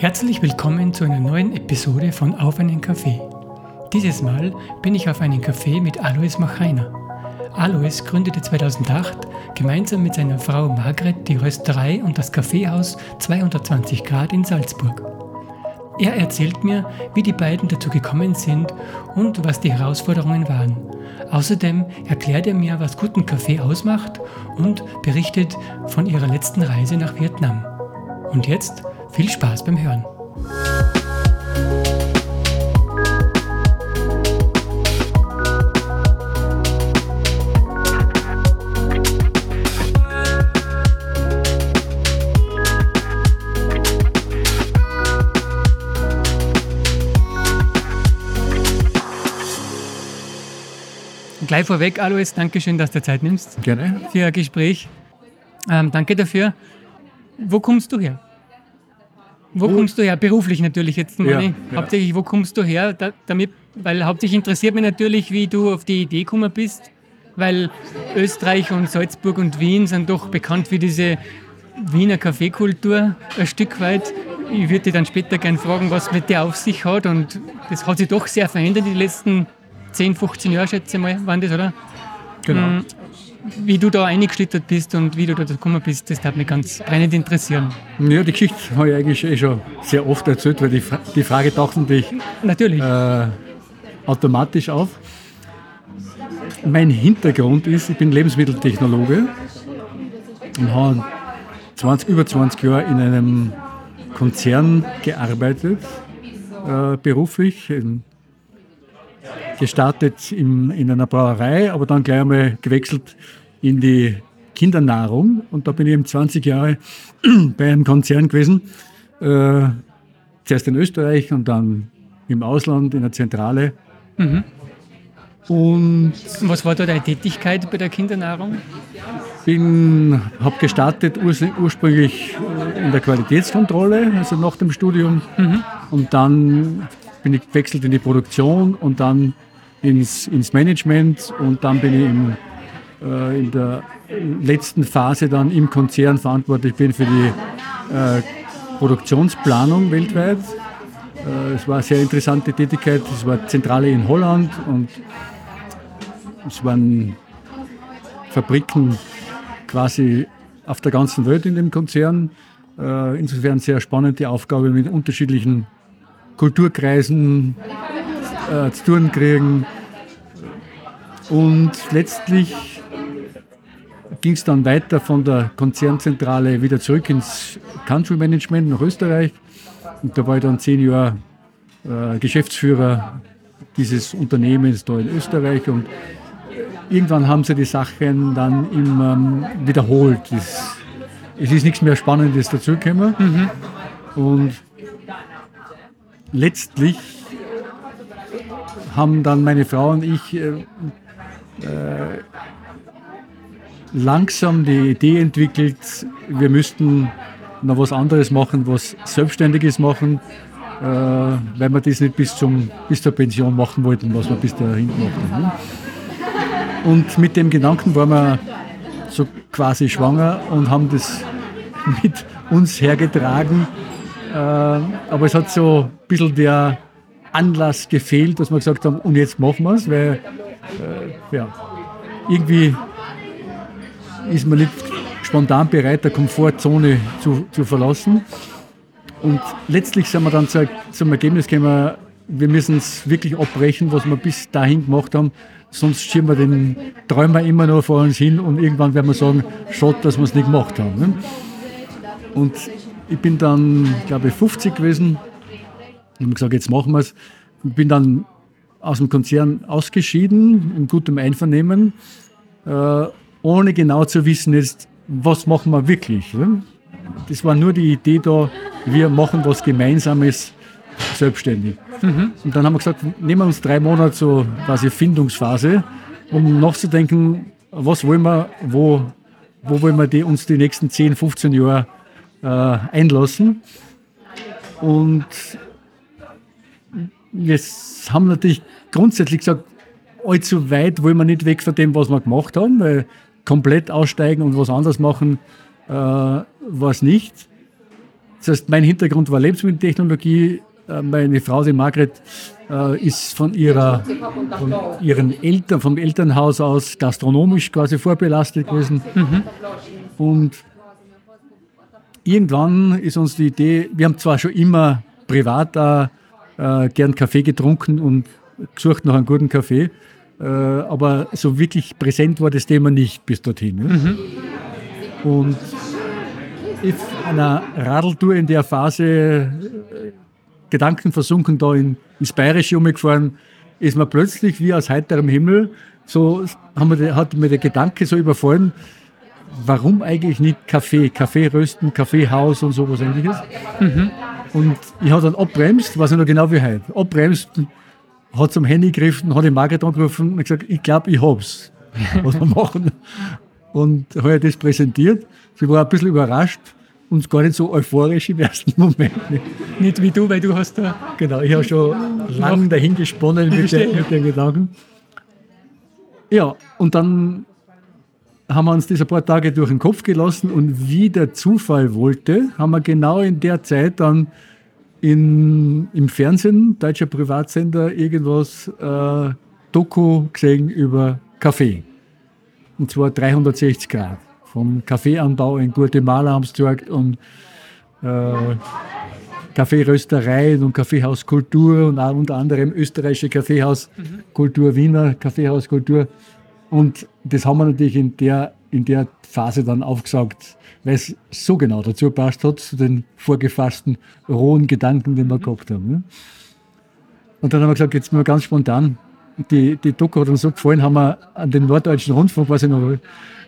Herzlich willkommen zu einer neuen Episode von Auf einen Kaffee. Dieses Mal bin ich auf einen Kaffee mit Alois Machainer. Alois gründete 2008 gemeinsam mit seiner Frau Margret die Rösterei und das Kaffeehaus 220 Grad in Salzburg. Er erzählt mir, wie die beiden dazu gekommen sind und was die Herausforderungen waren. Außerdem erklärt er mir, was guten Kaffee ausmacht und berichtet von ihrer letzten Reise nach Vietnam. Und jetzt viel Spaß beim Hören. Gleich vorweg, Alois, danke schön, dass du Zeit nimmst. Gerne. Für ein Gespräch. Ähm, danke dafür. Wo kommst du her? Wo oh. kommst du her? Beruflich natürlich jetzt mal. Ja, ja. Hauptsächlich, wo kommst du her? Da, damit, weil hauptsächlich interessiert mich natürlich, wie du auf die Idee gekommen bist, weil Österreich und Salzburg und Wien sind doch bekannt für diese Wiener Kaffeekultur ein Stück weit. Ich würde dich dann später gerne fragen, was mit der auf sich hat und das hat sich doch sehr verändert in den letzten 10, 15 Jahren, schätze ich mal, waren das, oder? Genau. Wie du da eingeschlittert bist und wie du da gekommen bist, das darf mich ganz brennend interessieren. Ja, die Geschichte habe ich eigentlich eh schon sehr oft erzählt, weil die, Fra die Frage taucht natürlich, natürlich. Äh, automatisch auf. Mein Hintergrund ist, ich bin Lebensmitteltechnologe und habe 20, über 20 Jahre in einem Konzern gearbeitet, äh, beruflich, in gestartet im, in einer Brauerei, aber dann gleich einmal gewechselt in die Kindernahrung. Und da bin ich eben 20 Jahre bei einem Konzern gewesen. Äh, zuerst in Österreich und dann im Ausland, in der Zentrale. Mhm. Und was war da deine Tätigkeit bei der Kindernahrung? Bin, habe gestartet urs ursprünglich äh, in der Qualitätskontrolle, also nach dem Studium. Mhm. Und dann bin ich gewechselt in die Produktion und dann ins, ins Management und dann bin ich im, äh, in der letzten Phase dann im Konzern verantwortlich bin für die äh, Produktionsplanung weltweit. Äh, es war eine sehr interessante Tätigkeit. Es war Zentrale in Holland und es waren Fabriken quasi auf der ganzen Welt in dem Konzern. Äh, insofern sehr spannende Aufgabe mit unterschiedlichen Kulturkreisen äh, zu tun kriegen. Und letztlich ging es dann weiter von der Konzernzentrale wieder zurück ins Country Management nach Österreich. Und da war ich dann zehn Jahre äh, Geschäftsführer dieses Unternehmens da in Österreich. Und irgendwann haben sie die Sachen dann immer ähm, wiederholt. Es, es, ist nichts mehr Spannendes dazugekommen. Mhm. Und letztlich haben dann meine Frau und ich äh, äh, langsam die Idee entwickelt, wir müssten noch was anderes machen, was Selbstständiges machen, äh, weil wir das nicht bis, zum, bis zur Pension machen wollten, was wir bis dahin gemacht haben. Ne? Und mit dem Gedanken waren wir so quasi schwanger und haben das mit uns hergetragen. Äh, aber es hat so ein bisschen der Anlass gefehlt, dass wir gesagt haben, und jetzt machen wir es, weil äh, ja, irgendwie ist man nicht spontan bereit, der Komfortzone zu, zu verlassen. Und letztlich sind wir dann zu, zum Ergebnis gekommen, wir müssen es wirklich abbrechen, was wir bis dahin gemacht haben. Sonst schieben wir den Träumer immer noch vor uns hin und irgendwann werden wir sagen, schade, dass wir es nicht gemacht haben. Ne? Und ich bin dann, glaube ich, 50 gewesen ich habe gesagt, jetzt machen wir es. Bin dann aus dem Konzern ausgeschieden, in gutem Einvernehmen, äh, ohne genau zu wissen, jetzt, was machen wir wirklich. Ne? Das war nur die Idee da, wir machen was Gemeinsames selbstständig. Mhm. Und dann haben wir gesagt, nehmen wir uns drei Monate so quasi Findungsphase, um nachzudenken, was wollen wir, wo, wo wollen wir die, uns die nächsten 10, 15 Jahre äh, einlassen. Und wir haben natürlich grundsätzlich gesagt, allzu weit wollen wir nicht weg von dem, was wir gemacht haben, weil komplett aussteigen und was anderes machen äh, war es nicht. Das heißt, mein Hintergrund war Lebensmitteltechnologie. Äh, meine Frau, die Margret, äh, ist von, ihrer, von ihren Eltern, vom Elternhaus aus gastronomisch quasi vorbelastet gewesen. Mhm. Und irgendwann ist uns die Idee, wir haben zwar schon immer privat auch, äh, gern Kaffee getrunken und gesucht nach einem guten Kaffee, äh, aber so wirklich präsent war das Thema nicht bis dorthin. Ne? Mhm. Und auf einer Radeltour in der Phase äh, Gedanken versunken da in, ins Bayerische umgefahren, ist mir plötzlich wie aus heiterem Himmel, so haben wir, hat mir der Gedanke so überfallen, warum eigentlich nicht Kaffee, Kaffee rösten, Kaffeehaus und sowas ähnliches. Mhm. Und ich habe dann abbremst, weiß ich noch genau wie heute, abbremst, hat zum Handy gegriffen, hat die Margret angerufen und gesagt, ich glaube, ich hab's, was wir machen. Und habe das präsentiert. Sie war ein bisschen überrascht und gar nicht so euphorisch im ersten Moment. Nicht wie du, weil du hast da... Genau, ich habe schon lange dahin gesponnen mit, der, mit den Gedanken. Ja, und dann haben wir uns diese paar Tage durch den Kopf gelassen und wie der Zufall wollte, haben wir genau in der Zeit dann in, im Fernsehen, deutscher Privatsender, irgendwas äh, Doku gesehen über Kaffee. Und zwar 360 Grad. Vom Kaffeeanbau in Guatemala haben sie gesagt und äh, Kaffeeröstereien und Kaffeehauskultur und auch unter anderem österreichische Kaffeehauskultur, Wiener Kaffeehauskultur. Und das haben wir natürlich in der, in der Phase dann aufgesagt, weil es so genau dazu passt hat, zu den vorgefassten, rohen Gedanken, die wir gehabt haben. Ne? Und dann haben wir gesagt, jetzt mal ganz spontan, die, die Doku hat uns so gefallen, haben wir an den Norddeutschen Rundfunk, weiß ich noch, äh,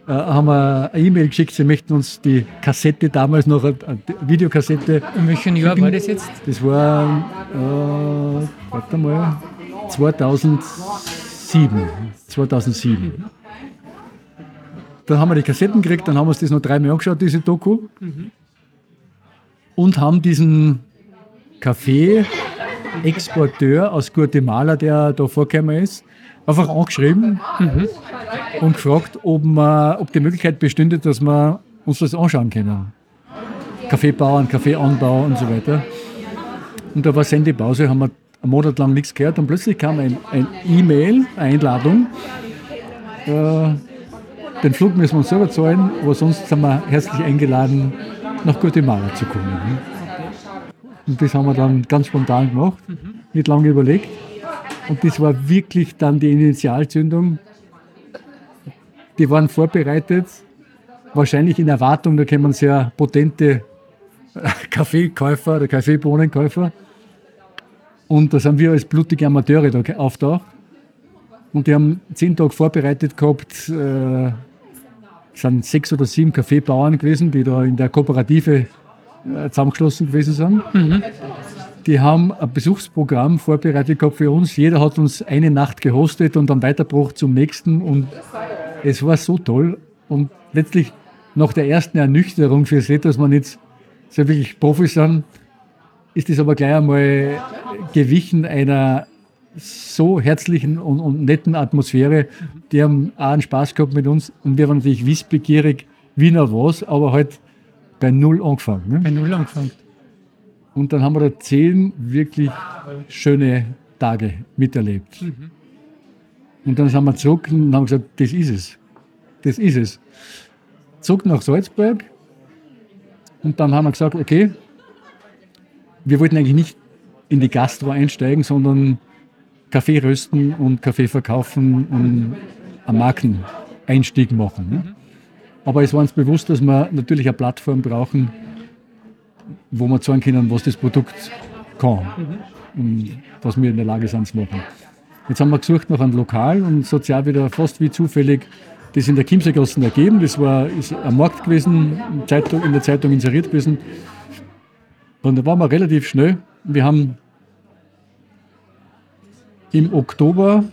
haben wir eine E-Mail geschickt, sie möchten uns die Kassette damals noch, eine Videokassette. In welchem Jahr war das jetzt? Das war, äh, warte mal, 2007. 2007. Dann haben wir die Kassetten gekriegt, dann haben wir uns das noch dreimal angeschaut, diese Doku. Mhm. Und haben diesen Kaffee-Exporteur aus Guatemala, der da vorgekommen ist, einfach angeschrieben mhm. und gefragt, ob, man, ob die Möglichkeit bestünde, dass wir uns das anschauen können. Kaffeebauern, Kaffeeanbau und so weiter. Und da war Sendepause, haben wir einen Monat lang nichts gehört und plötzlich kam ein, ein E-Mail, Einladung. Äh, den Flug müssen wir uns selber zahlen, aber sonst sind wir herzlich eingeladen, nach Guatemala zu kommen. Und das haben wir dann ganz spontan gemacht, nicht lange überlegt. Und das war wirklich dann die Initialzündung. Die waren vorbereitet, wahrscheinlich in Erwartung, da kommen sehr potente Kaffeekäufer oder Kaffeebohnenkäufer. Und da sind wir als blutige Amateure da auftaucht. Und die haben zehn Tage vorbereitet gehabt. Äh, es sind sechs oder sieben Kaffeebauern gewesen, die da in der Kooperative äh, zusammengeschlossen gewesen sind. Mhm. Die haben ein Besuchsprogramm vorbereitet gehabt für uns. Jeder hat uns eine Nacht gehostet und dann weitergebracht zum nächsten. Und es war so toll. Und letztlich nach der ersten Ernüchterung für das, dass wir nicht so wirklich Profis sind, ist es aber gleich einmal gewichen einer so herzlichen und, und, netten Atmosphäre. Die haben auch einen Spaß gehabt mit uns und wir waren natürlich wissbegierig, wie noch was, aber halt bei Null angefangen. Ne? Bei Null angefangen. Und dann haben wir da zehn wirklich schöne Tage miterlebt. Mhm. Und dann sind wir zurück und haben gesagt, das ist es. Das ist es. Zurück nach Salzburg. Und dann haben wir gesagt, okay, wir wollten eigentlich nicht in die Gastro einsteigen, sondern Kaffee rösten und Kaffee verkaufen und einen Markeneinstieg machen. Ne? Aber es war uns bewusst, dass wir natürlich eine Plattform brauchen, wo wir zeigen können, was das Produkt kann und was wir in der Lage sind zu machen. Jetzt haben wir gesucht nach einem Lokal und sozial wieder fast wie zufällig das in der Chiemseegassen ergeben. Das war ist ein Markt gewesen, in der Zeitung inseriert gewesen. Und da waren wir relativ schnell. Wir haben im Oktober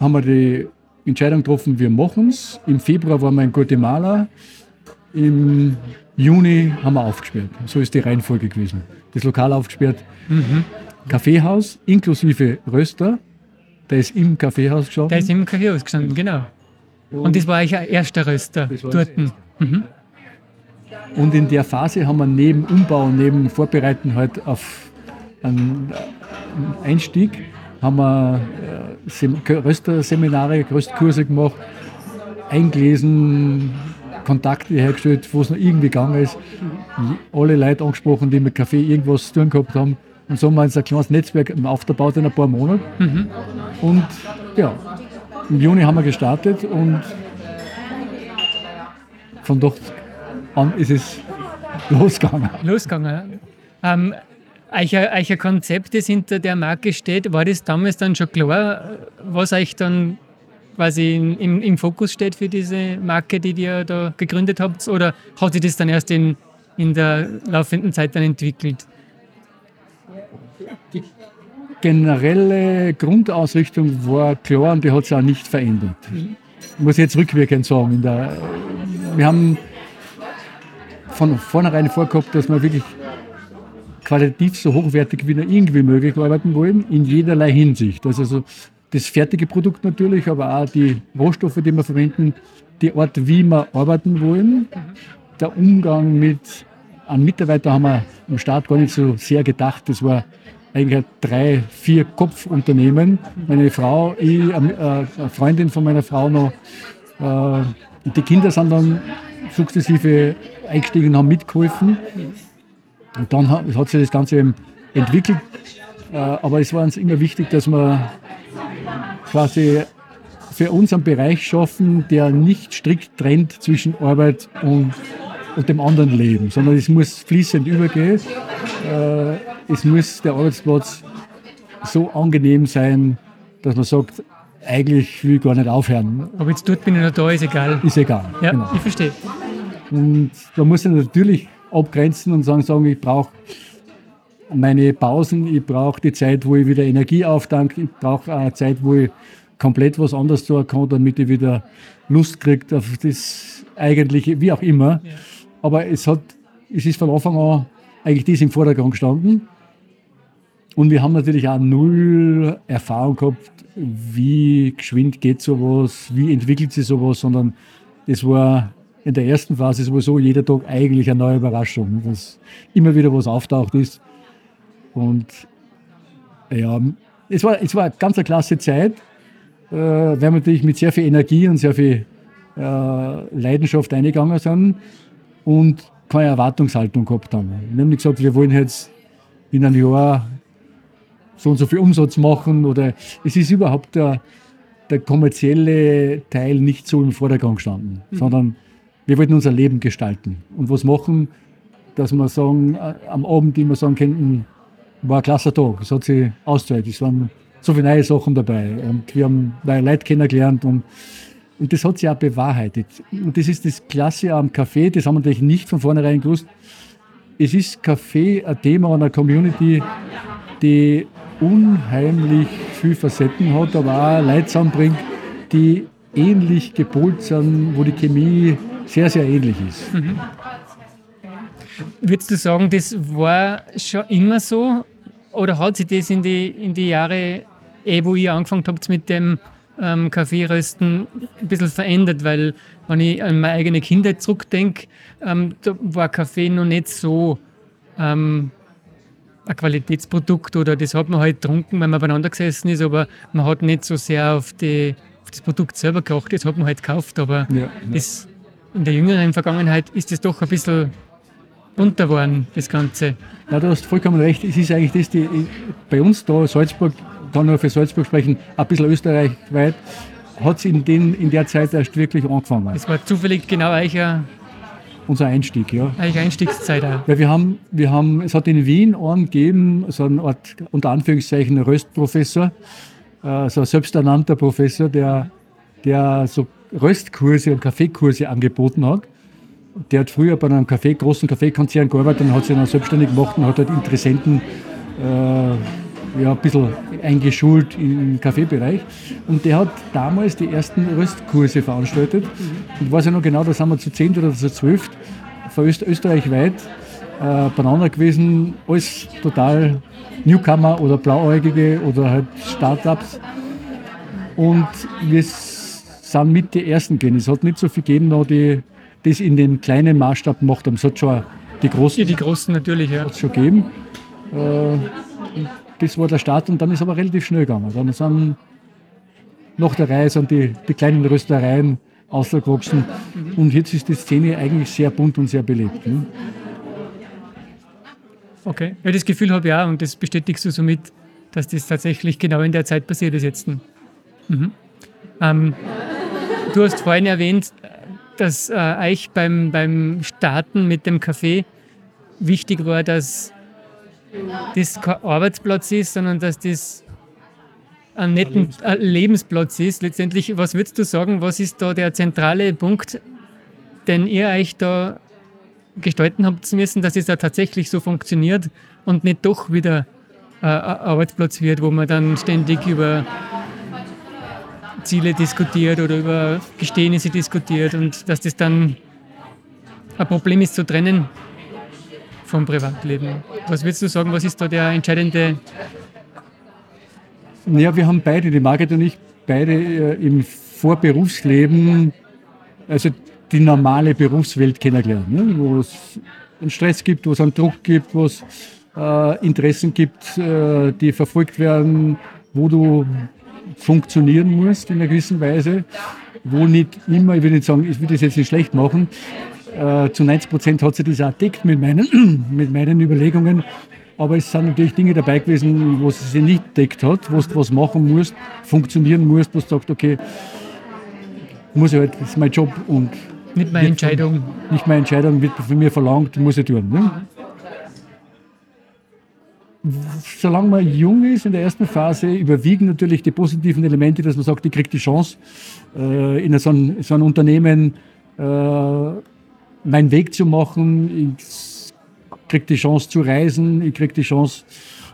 haben wir die Entscheidung getroffen, wir machen es. Im Februar waren wir in Guatemala. Im Juni haben wir aufgesperrt. So ist die Reihenfolge gewesen. Das Lokal aufgesperrt. Mhm. Kaffeehaus inklusive Röster. Der ist im Kaffeehaus gestanden. Der ist im Kaffeehaus gestanden, genau. Und, das war eigentlich ein erster Röster dort. Mhm. Und in der Phase haben wir neben Umbau, neben Vorbereiten halt auf einen Einstieg, haben wir äh, Rösterseminare, Röstkurse gemacht, eingelesen, Kontakte hergestellt, wo es noch irgendwie gegangen ist. Alle Leute angesprochen, die mit Kaffee irgendwas zu tun gehabt haben. Und so haben wir ein kleines Netzwerk aufgebaut in ein paar Monaten. Mhm. Und ja, im Juni haben wir gestartet und von dort an ist es losgegangen. Losgegangen. Ähm, euer, Konzept, das hinter der Marke steht, war das damals dann schon klar, was euch dann quasi im, im Fokus steht für diese Marke, die ihr da gegründet habt? Oder hat sich das dann erst in, in der laufenden Zeit dann entwickelt? Die generelle Grundausrichtung war klar und die hat sich auch nicht verändert. Muss ich jetzt rückwirkend sagen. Der, wir haben von vornherein vorgehabt, dass wir wirklich qualitativ so hochwertig wie nur irgendwie möglich arbeiten wollen, in jederlei Hinsicht. Also so das fertige Produkt natürlich, aber auch die Rohstoffe, die wir verwenden, die Art, wie wir arbeiten wollen, der Umgang mit einem Mitarbeiter haben wir am Start gar nicht so sehr gedacht. Das war eigentlich ein drei, vier Kopfunternehmen. Meine Frau, ich, äh, eine Freundin von meiner Frau noch. Äh, die Kinder sind dann sukzessive eingestiegen und haben mitgeholfen. Und dann hat, hat sich das Ganze eben entwickelt. Äh, aber es war uns immer wichtig, dass wir quasi für uns einen Bereich schaffen, der nicht strikt trennt zwischen Arbeit und, und dem anderen Leben, sondern es muss fließend übergehen. Äh, es muss der Arbeitsplatz so angenehm sein, dass man sagt, eigentlich will ich gar nicht aufhören. Aber jetzt dort bin ich noch da, ist egal. Ist egal. Ja, genau. ich verstehe. Und da muss ich natürlich abgrenzen und sagen, sagen ich brauche meine Pausen, ich brauche die Zeit, wo ich wieder Energie auftanke, ich brauche eine Zeit, wo ich komplett was anderes tun kann, damit ich wieder Lust kriege auf das Eigentliche, wie auch immer. Ja. Aber es, hat, es ist von Anfang an eigentlich das im Vordergrund gestanden. Und wir haben natürlich auch null Erfahrung gehabt, wie geschwind geht sowas, wie entwickelt sich sowas, sondern es war in der ersten Phase sowieso jeder Tag eigentlich eine neue Überraschung, dass immer wieder was auftaucht ist. Und ja, es war, es war eine ganz eine klasse Zeit, äh, weil wir natürlich mit sehr viel Energie und sehr viel äh, Leidenschaft eingegangen sind und keine Erwartungshaltung gehabt haben. Wir haben nicht gesagt, wir wollen jetzt in einem Jahr so und so viel Umsatz machen oder es ist überhaupt der, der kommerzielle Teil nicht so im Vordergrund gestanden, mhm. sondern wir wollten unser Leben gestalten und was machen, dass wir sagen, äh, am Abend immer sagen könnten, war ein klasse Tag. Es hat sich ausgezahlt. Es waren so viele neue Sachen dabei. Und wir haben neue Leute kennengelernt. Und, und das hat sich auch bewahrheitet. Und das ist das Klasse am Café. Das haben wir natürlich nicht von vornherein gewusst. Es ist Café ein Thema einer Community, die unheimlich viele Facetten hat, aber auch Leute zusammenbringt, die ähnlich gepolt sind, wo die Chemie sehr, sehr ähnlich ist. Mhm. Würdest du sagen, das war schon immer so oder hat sich das in die, in die Jahre, eh, wo ihr angefangen habt mit dem ähm, Kaffeerösten, ein bisschen verändert? Weil, wenn ich an meine eigene Kindheit zurückdenke, ähm, da war Kaffee noch nicht so ähm, ein Qualitätsprodukt oder das hat man halt getrunken, wenn man beieinander gesessen ist, aber man hat nicht so sehr auf, die, auf das Produkt selber gekocht, das hat man halt gekauft, aber ja. Das, in der jüngeren Vergangenheit ist das doch ein bisschen bunter geworden, das Ganze. Ja, du hast vollkommen recht. Es ist eigentlich das, die bei uns da, Salzburg, kann nur für Salzburg sprechen, ein bisschen österreichweit, hat es in, in der Zeit erst wirklich angefangen. Das war zufällig genau euer unser Einstieg, ja. Eigentlich Einstiegszeit auch. Weil wir haben, wir haben, es hat in Wien einen gegeben, so eine Art, unter Anführungszeichen, Röstprofessor, äh, so ein selbsternannter Professor, der, der so Röstkurse und Kaffeekurse angeboten hat der hat früher bei einem Kaffee, großen Kaffeekonzern gearbeitet und hat sich dann selbstständig gemacht und hat halt Interessenten äh, ja, ein bisschen eingeschult im Kaffeebereich. Und der hat damals die ersten Röstkurse veranstaltet. Und weiß ja noch genau, da sind wir zu 10 oder zu 12 von Öst österreichweit äh, beieinander gewesen. Alles total Newcomer oder Blauäugige oder halt Startups. Und wir sind mit die Ersten gehen. Es hat nicht so viel gegeben, noch die das in den kleinen Maßstab gemacht haben. Es hat schon die großen, Ja, die Großen natürlich, ja. hat's schon gegeben. Äh, das war der Start und dann ist aber relativ schnell gegangen. Dann sind nach der Reihe sind die, die kleinen Röstereien ausgewachsen und jetzt ist die Szene eigentlich sehr bunt und sehr belebt. Ne? Okay. Ja, das Gefühl habe ich auch und das bestätigst du somit, dass das tatsächlich genau in der Zeit passiert ist jetzt. Mhm. Ähm, du hast vorhin erwähnt, dass äh, euch beim, beim Starten mit dem Café wichtig war, dass das kein Arbeitsplatz ist, sondern dass das ein netten ein Lebensplatz ist. Letztendlich, was würdest du sagen, was ist da der zentrale Punkt, den ihr euch da gestalten habt müssen, dass es da tatsächlich so funktioniert und nicht doch wieder äh, ein Arbeitsplatz wird, wo man dann ständig über Ziele diskutiert oder über Geschehnisse diskutiert und dass das dann ein Problem ist zu trennen vom Privatleben. Was würdest du sagen, was ist da der entscheidende Ja, wir haben beide, die Margit und ich, beide äh, im Vorberufsleben, also die normale Berufswelt kennengelernt, ne? wo es einen Stress gibt, wo es einen Druck gibt, wo es äh, Interessen gibt, äh, die verfolgt werden, wo du funktionieren musst in einer gewissen Weise, wo nicht immer, ich will nicht sagen, ich will das jetzt nicht schlecht machen, äh, zu 90 Prozent hat sich das auch deckt mit meinen, mit meinen Überlegungen. Aber es sind natürlich Dinge dabei gewesen, wo es sich nicht deckt hat, wo du was machen musst, funktionieren musst, wo du sagst, okay, muss ich halt, das ist mein Job und nicht meine Entscheidung? nicht meine Entscheidung wird von mir verlangt, muss ich tun. Ne? Solange man jung ist, in der ersten Phase, überwiegen natürlich die positiven Elemente, dass man sagt, ich kriege die Chance, äh, in so ein, so ein Unternehmen äh, meinen Weg zu machen. Ich kriege die Chance zu reisen, ich kriege die Chance,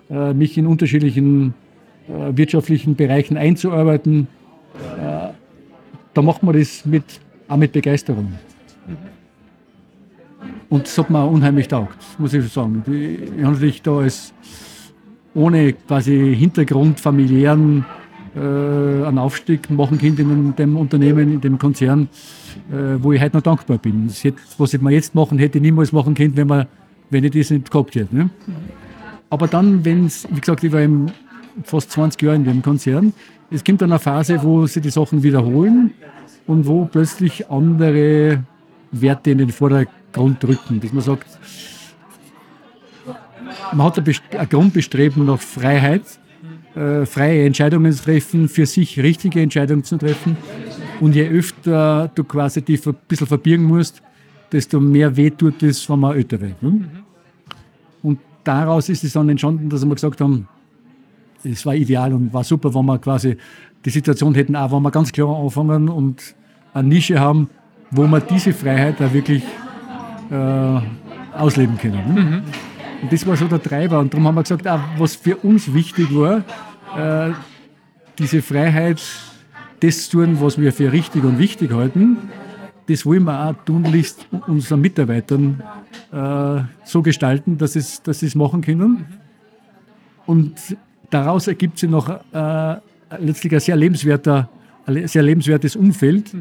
äh, mich in unterschiedlichen wirtschaftlichen Bereichen einzuarbeiten. Da macht man das mit, auch mit Begeisterung. Und das hat mir unheimlich taugt, muss ich sagen. Ich habe natürlich da als ohne quasi Hintergrund familiären äh, einen Aufstieg machen können in dem Unternehmen, in dem Konzern, äh, wo ich heute noch dankbar bin. Das hätte, was ich mir jetzt machen hätte, ich niemals machen können, wenn, man, wenn ich das nicht gehabt hätte. Ne? Aber dann, wenn es, wie gesagt, ich war im, fast 20 Jahre in dem Konzern, es kommt dann eine Phase, wo sich die Sachen wiederholen und wo plötzlich andere Werte in den Vordergrund rücken. Dass man sagt, man hat ein, Best- ein Grundbestreben nach Freiheit, äh, freie Entscheidungen zu treffen, für sich richtige Entscheidungen zu treffen. Und je öfter du quasi die ein bisschen verbirgen musst, desto mehr weh tut es, wenn man älter wird. Ne? Und daraus ist es dann entstanden, dass wir gesagt haben, es war ideal und war super, wenn wir quasi die Situation hätten, auch wenn wir ganz klar anfangen und eine Nische haben, wo wir diese Freiheit auch wirklich äh, ausleben können. Ne? Und das war so der Treiber. Und darum haben wir gesagt, auch was für uns wichtig war, äh, diese Freiheit, das zu tun, was wir für richtig und wichtig halten, das wollen wir auch tunlichst unseren Mitarbeitern äh, so gestalten, dass sie es, dass es machen können. Und daraus ergibt sich noch äh, letztlich ein sehr, lebenswerter, ein sehr lebenswertes Umfeld.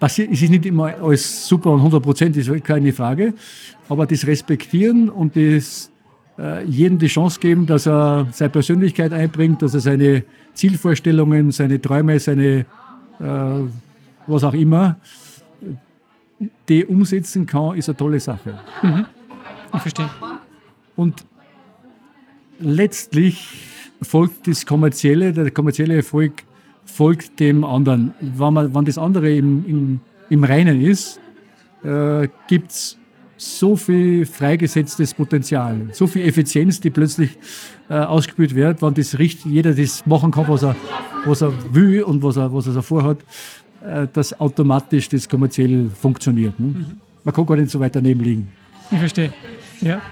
Passiert, es ist nicht immer alles super und 100 Prozent, ist keine Frage. Aber das Respektieren und das äh, jedem die Chance geben, dass er seine Persönlichkeit einbringt, dass er seine Zielvorstellungen, seine Träume, seine äh, was auch immer, die umsetzen kann, ist eine tolle Sache. Ich verstehe. Und letztlich folgt das kommerzielle, der kommerzielle Erfolg folgt dem anderen. Wenn, man, wenn das andere im, im, im Reinen ist, äh, gibt es so viel freigesetztes Potenzial, so viel Effizienz, die plötzlich äh, ausgespült wird, wenn das richtig, jeder das machen kann, was er, was er will und was er, was er vorhat, äh, dass automatisch das kommerziell funktioniert. Ne? Man kann gar nicht so weit daneben liegen. Ich verstehe. Ja.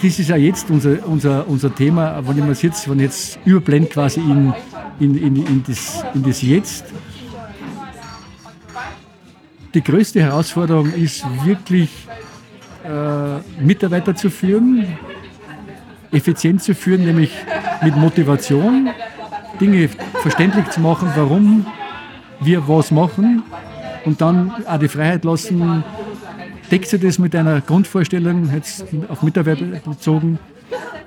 Das ist ja jetzt unser, unser, unser Thema, wenn ich mir jetzt, wenn jetzt überblende quasi in, in, in, in, das, in das Jetzt. Die größte Herausforderung ist wirklich äh, Mitarbeiter zu führen, effizient zu führen, nämlich mit Motivation, Dinge verständlich zu machen, warum wir was machen und dann auch die Freiheit lassen, deckt sich das mit einer Grundvorstellung, jetzt auf Mitarbeiter bezogen?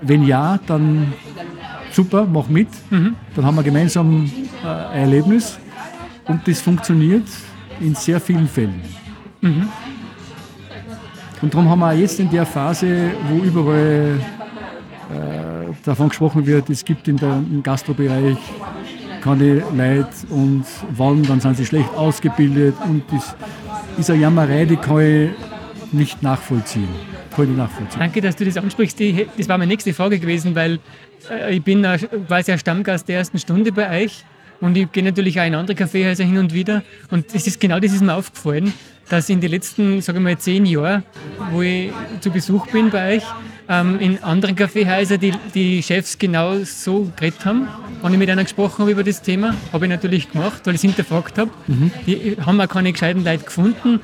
Wenn ja, dann super, mach mit. Mhm. Dann haben wir gemeinsam äh, ein Erlebnis und das funktioniert in sehr vielen Fällen. Mhm. Und darum haben wir jetzt in der Phase, wo überall äh, davon gesprochen wird, es gibt in der, im Gastrobereich keine Leute und wann, dann sind sie schlecht ausgebildet und das ist eine Jammerei, die kann ich nicht nachvollziehen. Ich nachvollziehen. Danke, dass du das ansprichst. Das war meine nächste Frage gewesen, weil äh, ich bin quasi ein Stammgast der ersten Stunde bei euch und ich gehe natürlich auch in andere Kaffeehäuser hin und wieder und das ist genau das ist mir aufgefallen, dass in den letzten, sage ich mal, zehn Jahren, wo ich zu Besuch bin bei euch, ähm, in anderen Kaffeehäusern die, die Chefs genau so geredet haben. Wenn ich mit einer gesprochen habe über das Thema, habe ich natürlich gemacht, weil ich es hinterfragt habe. Mhm. Die haben auch keine gescheiten Leute gefunden.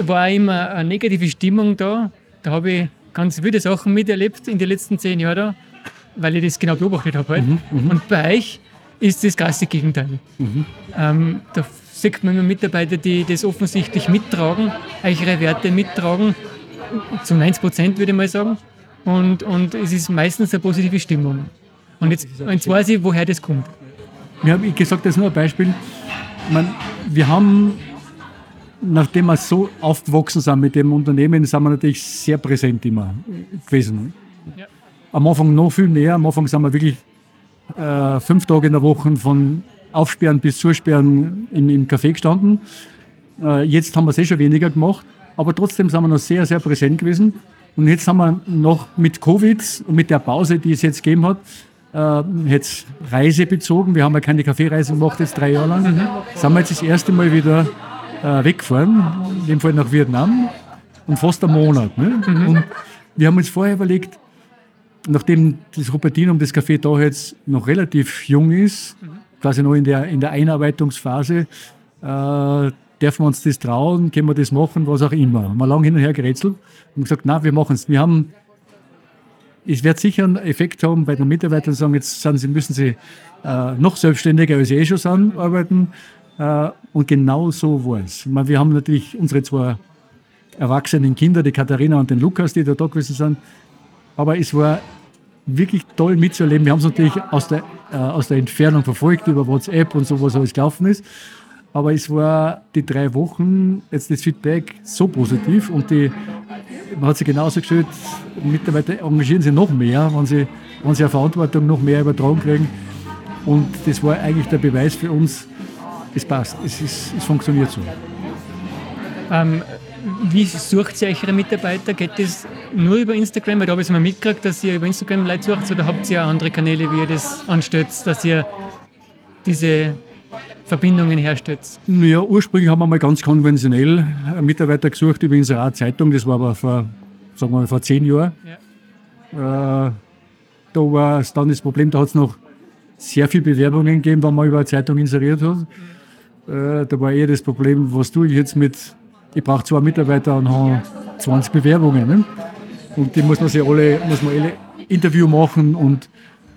War immer eine negative Stimmung da. Da habe ich ganz wilde Sachen miterlebt in den letzten zehn Jahren da, weil ich das genau beobachtet habe. Halt. Mhm, mhm. Und bei euch ist das krasse Gegenteil. Mhm. Ähm, da sieht man immer Mitarbeiter, die das offensichtlich mittragen, eure Werte mittragen, zu 90 Prozent würde ich mal sagen. Und, und es ist meistens eine positive Stimmung. Und jetzt, jetzt weiß ich, woher das kommt. Wir haben, ich gesagt, das ist nur ein Beispiel. Man, wir haben, nachdem wir so aufgewachsen sind mit dem Unternehmen, sind wir natürlich sehr präsent immer gewesen. Ja. Am Anfang noch viel mehr. Am Anfang sind wir wirklich äh, fünf Tage in der Woche von Aufsperren bis Zusperren im, im Café gestanden. Äh, jetzt haben wir es eh schon weniger gemacht, aber trotzdem sind wir noch sehr, sehr präsent gewesen. Und jetzt haben wir noch mit Covid und mit der Pause, die es jetzt gegeben hat, äh, jetzt Reise bezogen. Wir haben ja keine Kaffeereise gemacht, jetzt drei Jahre lang. Mhm. Sind wir jetzt das erste Mal wieder äh, weggefahren, in dem Fall nach Vietnam, und fast einen Monat. Ne? Mhm. Und wir haben uns vorher überlegt, nachdem das Rupertinum, das Café da jetzt noch relativ jung ist, mhm. quasi noch in der, in der Einarbeitungsphase, äh, dürfen wir uns das trauen, können wir das machen, was auch immer. Haben wir lange hin und her gerätselt und gesagt, na, wir machen es. Wir haben, es wird sicher einen Effekt haben bei den Mitarbeitern, sagen, jetzt sind sie, müssen sie äh, noch selbstständiger, als sie eh schon sind, arbeiten. Äh, und genau so war es. Ich meine, wir haben natürlich unsere zwei erwachsenen Kinder, die Katharina und den Lukas, die da, da gewesen sind. Aber es war wirklich toll mitzuerleben. Wir haben es natürlich aus der, äh, aus der Entfernung verfolgt über WhatsApp und so, was alles gelaufen ist. Aber es war die drei Wochen jetzt das Feedback so positiv und die, man hat sich genauso gestellt, Mitarbeiter engagieren sich noch mehr, wenn sie, wenn sie eine Verantwortung noch mehr übertragen kriegen. Und das war eigentlich der Beweis für uns, es passt, es, ist, es funktioniert so. Ähm, wie sucht ihr eure Mitarbeiter? Geht das nur über Instagram? Weil da habe ich es mal mitgekriegt, dass ihr über Instagram Leute sucht oder habt ihr auch andere Kanäle, wie ihr das anstellt, dass ihr diese Verbindungen herstellt? Ja, ursprünglich haben wir mal ganz konventionell Mitarbeiter gesucht über unsere Zeitung. Das war aber vor, sagen wir mal, vor zehn Jahren. Ja. Äh, da war dann das Problem, da hat es noch sehr viele Bewerbungen gegeben, wenn man über eine Zeitung inseriert hat. Äh, da war eher das Problem, was tue ich jetzt mit ich brauche zwei Mitarbeiter und habe 20 Bewerbungen. Ne? Und die muss man sich alle, muss man alle Interview machen und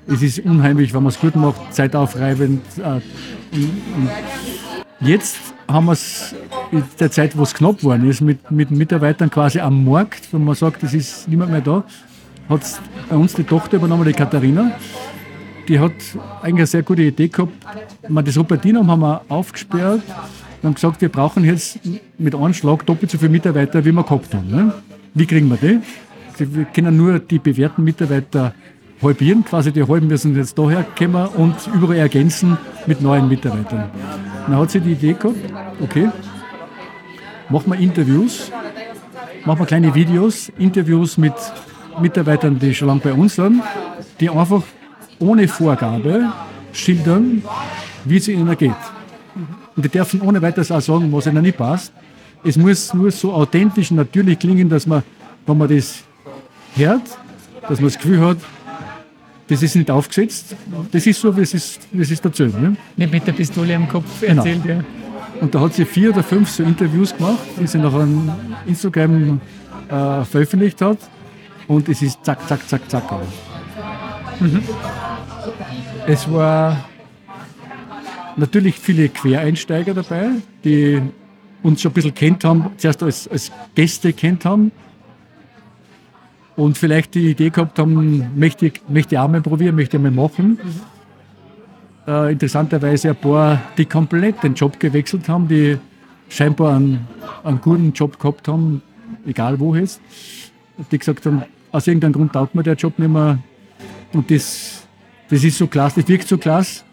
es ist unheimlich, wenn man es gut macht, zeitaufreibend. Äh, jetzt haben wir es in der Zeit, wo es knapp geworden ist, mit, mit Mitarbeitern quasi am Markt, wenn man sagt, es ist niemand mehr da, hat bei uns die Tochter übernommen, die Katharina. Die hat eigentlich eine sehr gute Idee gehabt. Das Rupertinum haben wir aufgesperrt wir haben gesagt, wir brauchen jetzt mit einem Schlag doppelt so viele Mitarbeiter, wie wir gehabt haben. Ne? Wie kriegen wir die? Wir können nur die bewährten Mitarbeiter halbieren, quasi die halben müssen jetzt daher kommen und überall ergänzen mit neuen Mitarbeitern. Dann hat sie die Idee gehabt, okay, machen wir Interviews, machen wir kleine Videos, Interviews mit Mitarbeitern, die schon lange bei uns sind, die einfach ohne Vorgabe schildern, wie es ihnen geht. Und die dürfen ohne weiteres auch sagen, was ihnen nicht passt. Es muss nur so authentisch und natürlich klingen, dass man, wenn man das hört, dass man das Gefühl hat, das ist nicht aufgesetzt. Das ist so, wie es ist, wie es ist erzählt. Ne? Nicht mit der Pistole am Kopf genau. erzählt, genau. ja. Und da hat sie vier oder fünf so Interviews gemacht, die sie nach einem Instagram äh, veröffentlicht hat. Und es ist zack, zack, zack, zack. Mhm. Es war natürlich viele Quereinsteiger dabei, die uns schon ein bisschen kennt haben, zuerst als, als Gäste kennt haben und vielleicht die Idee gehabt haben, möchte ich, möchte ich auch mal probieren, möchte ich mal machen. Äh, interessanterweise ein paar, die komplett den Job gewechselt haben, die scheinbar einen, einen guten Job gehabt haben, egal wo jetzt, die gesagt haben, aus irgendeinem Grund taugt mir der Job nicht mehr und das, das ist so klasse, das wirkt so klasse,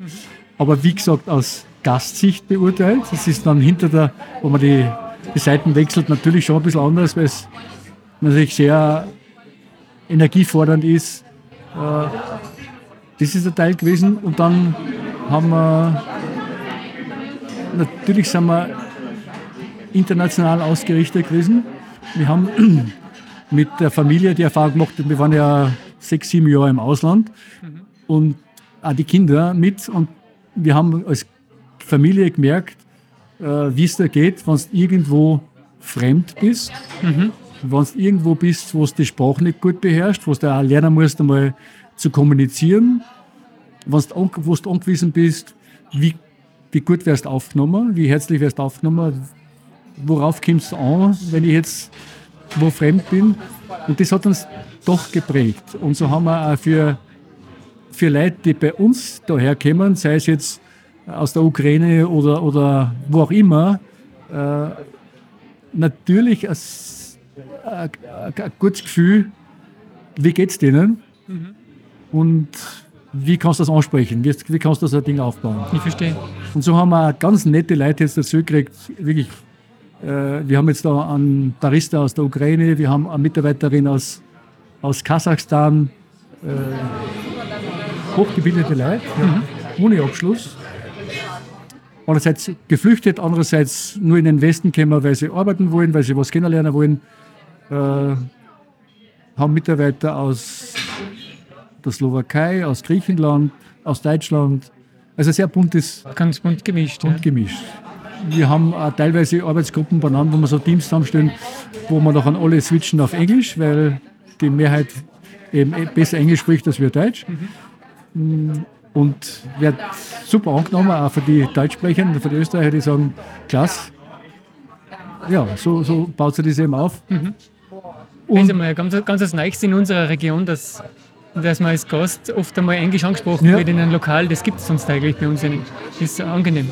aber wie gesagt, aus Gastsicht beurteilt, das ist dann hinter der, wo man die, die Seiten wechselt, natürlich schon ein bisschen anders, weil es natürlich sehr energiefordernd ist. Äh, das ist der Teil gewesen. Und dann haben wir, natürlich sind wir international ausgerichtet gewesen. Wir haben mit der Familie die Erfahrung gemacht, wir waren ja sechs, sieben Jahre im Ausland. Und auch die Kinder mit. Und wir haben als Familie gemerkt, äh, wie es da geht, wenn du irgendwo fremd bist. Mhm wenn du irgendwo bist, wo du die Sprache nicht gut beherrschst, wo du auch lernen musst, einmal zu kommunizieren, wo du angewiesen bist, wie, wie gut wirst du aufgenommen, wie herzlich wirst du aufgenommen, worauf kommst du an, wenn ich jetzt wo fremd bin. Und das hat uns doch geprägt. Und so haben wir auch für, für Leute, die bei uns daher kommen, sei es jetzt aus der Ukraine oder, oder wo auch immer, äh, natürlich als ein, ein gutes Gefühl, wie geht es denen mhm. und wie kannst du das ansprechen, wie, wie kannst du ein Ding aufbauen. Ich verstehe. Und so haben wir ganz nette Leute jetzt dazu gekriegt, wirklich. Äh, wir haben jetzt da einen Barista aus der Ukraine, wir haben eine Mitarbeiterin aus, aus Kasachstan, äh, hochgebildete Leute, mhm. ohne Abschluss. Einerseits geflüchtet, andererseits nur in den Westen kommen, weil sie arbeiten wollen, weil sie was kennenlernen wollen äh, haben Mitarbeiter aus der Slowakei, aus Griechenland, aus Deutschland. Also sehr buntes. Ganz bunt gemischt. Bunt ja. gemischt. Wir haben auch teilweise Arbeitsgruppen benannt, wo wir so Teams zusammenstellen, wo wir dann alle switchen auf Englisch, weil die Mehrheit eben besser Englisch spricht als wir Deutsch. Mhm. Und wird super angenommen, auch für die Deutschsprechenden, für die Österreicher, die sagen, klasse. Ja, so, so baut sich das eben auf. Mhm. Und das ist einmal ganz, ganz das Neueste in unserer Region, dass, dass man als Gast oft einmal Englisch angesprochen ja. wird in einem Lokal. Das gibt es sonst eigentlich bei uns nicht. Das ist angenehm.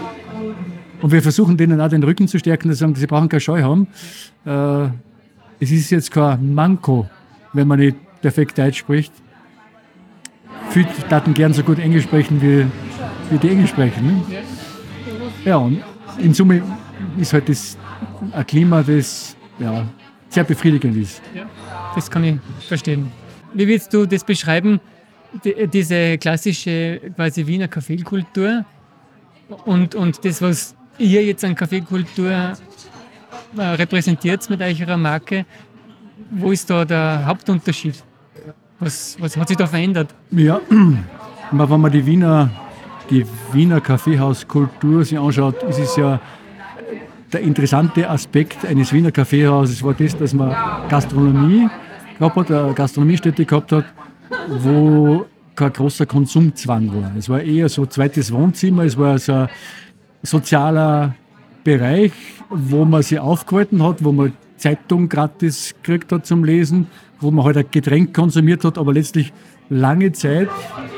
Und wir versuchen denen auch den Rücken zu stärken, dass sie sagen, sie brauchen keine Scheu haben. Äh, es ist jetzt kein Manko, wenn man nicht perfekt Deutsch spricht. Viele Daten gern so gut Englisch sprechen, wie, wie die Englisch sprechen. Ne? Ja, und in Summe ist halt das ein Klima, das ja, sehr befriedigend ist. Das kann ich verstehen. Wie würdest du das beschreiben, die, diese klassische quasi Wiener Kaffeekultur und, und das, was ihr jetzt an Kaffeekultur äh, repräsentiert mit eurer Marke, wo ist da der Hauptunterschied? Was, was hat sich da verändert? Ja, wenn man die Wiener, die Wiener Kaffeehauskultur sich anschaut, ist es ja der interessante Aspekt eines Wiener Kaffeehauses war das, dass man Gastronomie gehabt hat, eine Gastronomiestätte gehabt hat, wo kein großer Konsumzwang war. Es war eher so ein zweites Wohnzimmer, es war so ein sozialer Bereich, wo man sich aufgehalten hat, wo man Zeitung gratis gekriegt hat zum Lesen, wo man halt ein Getränk konsumiert hat, aber letztlich lange Zeit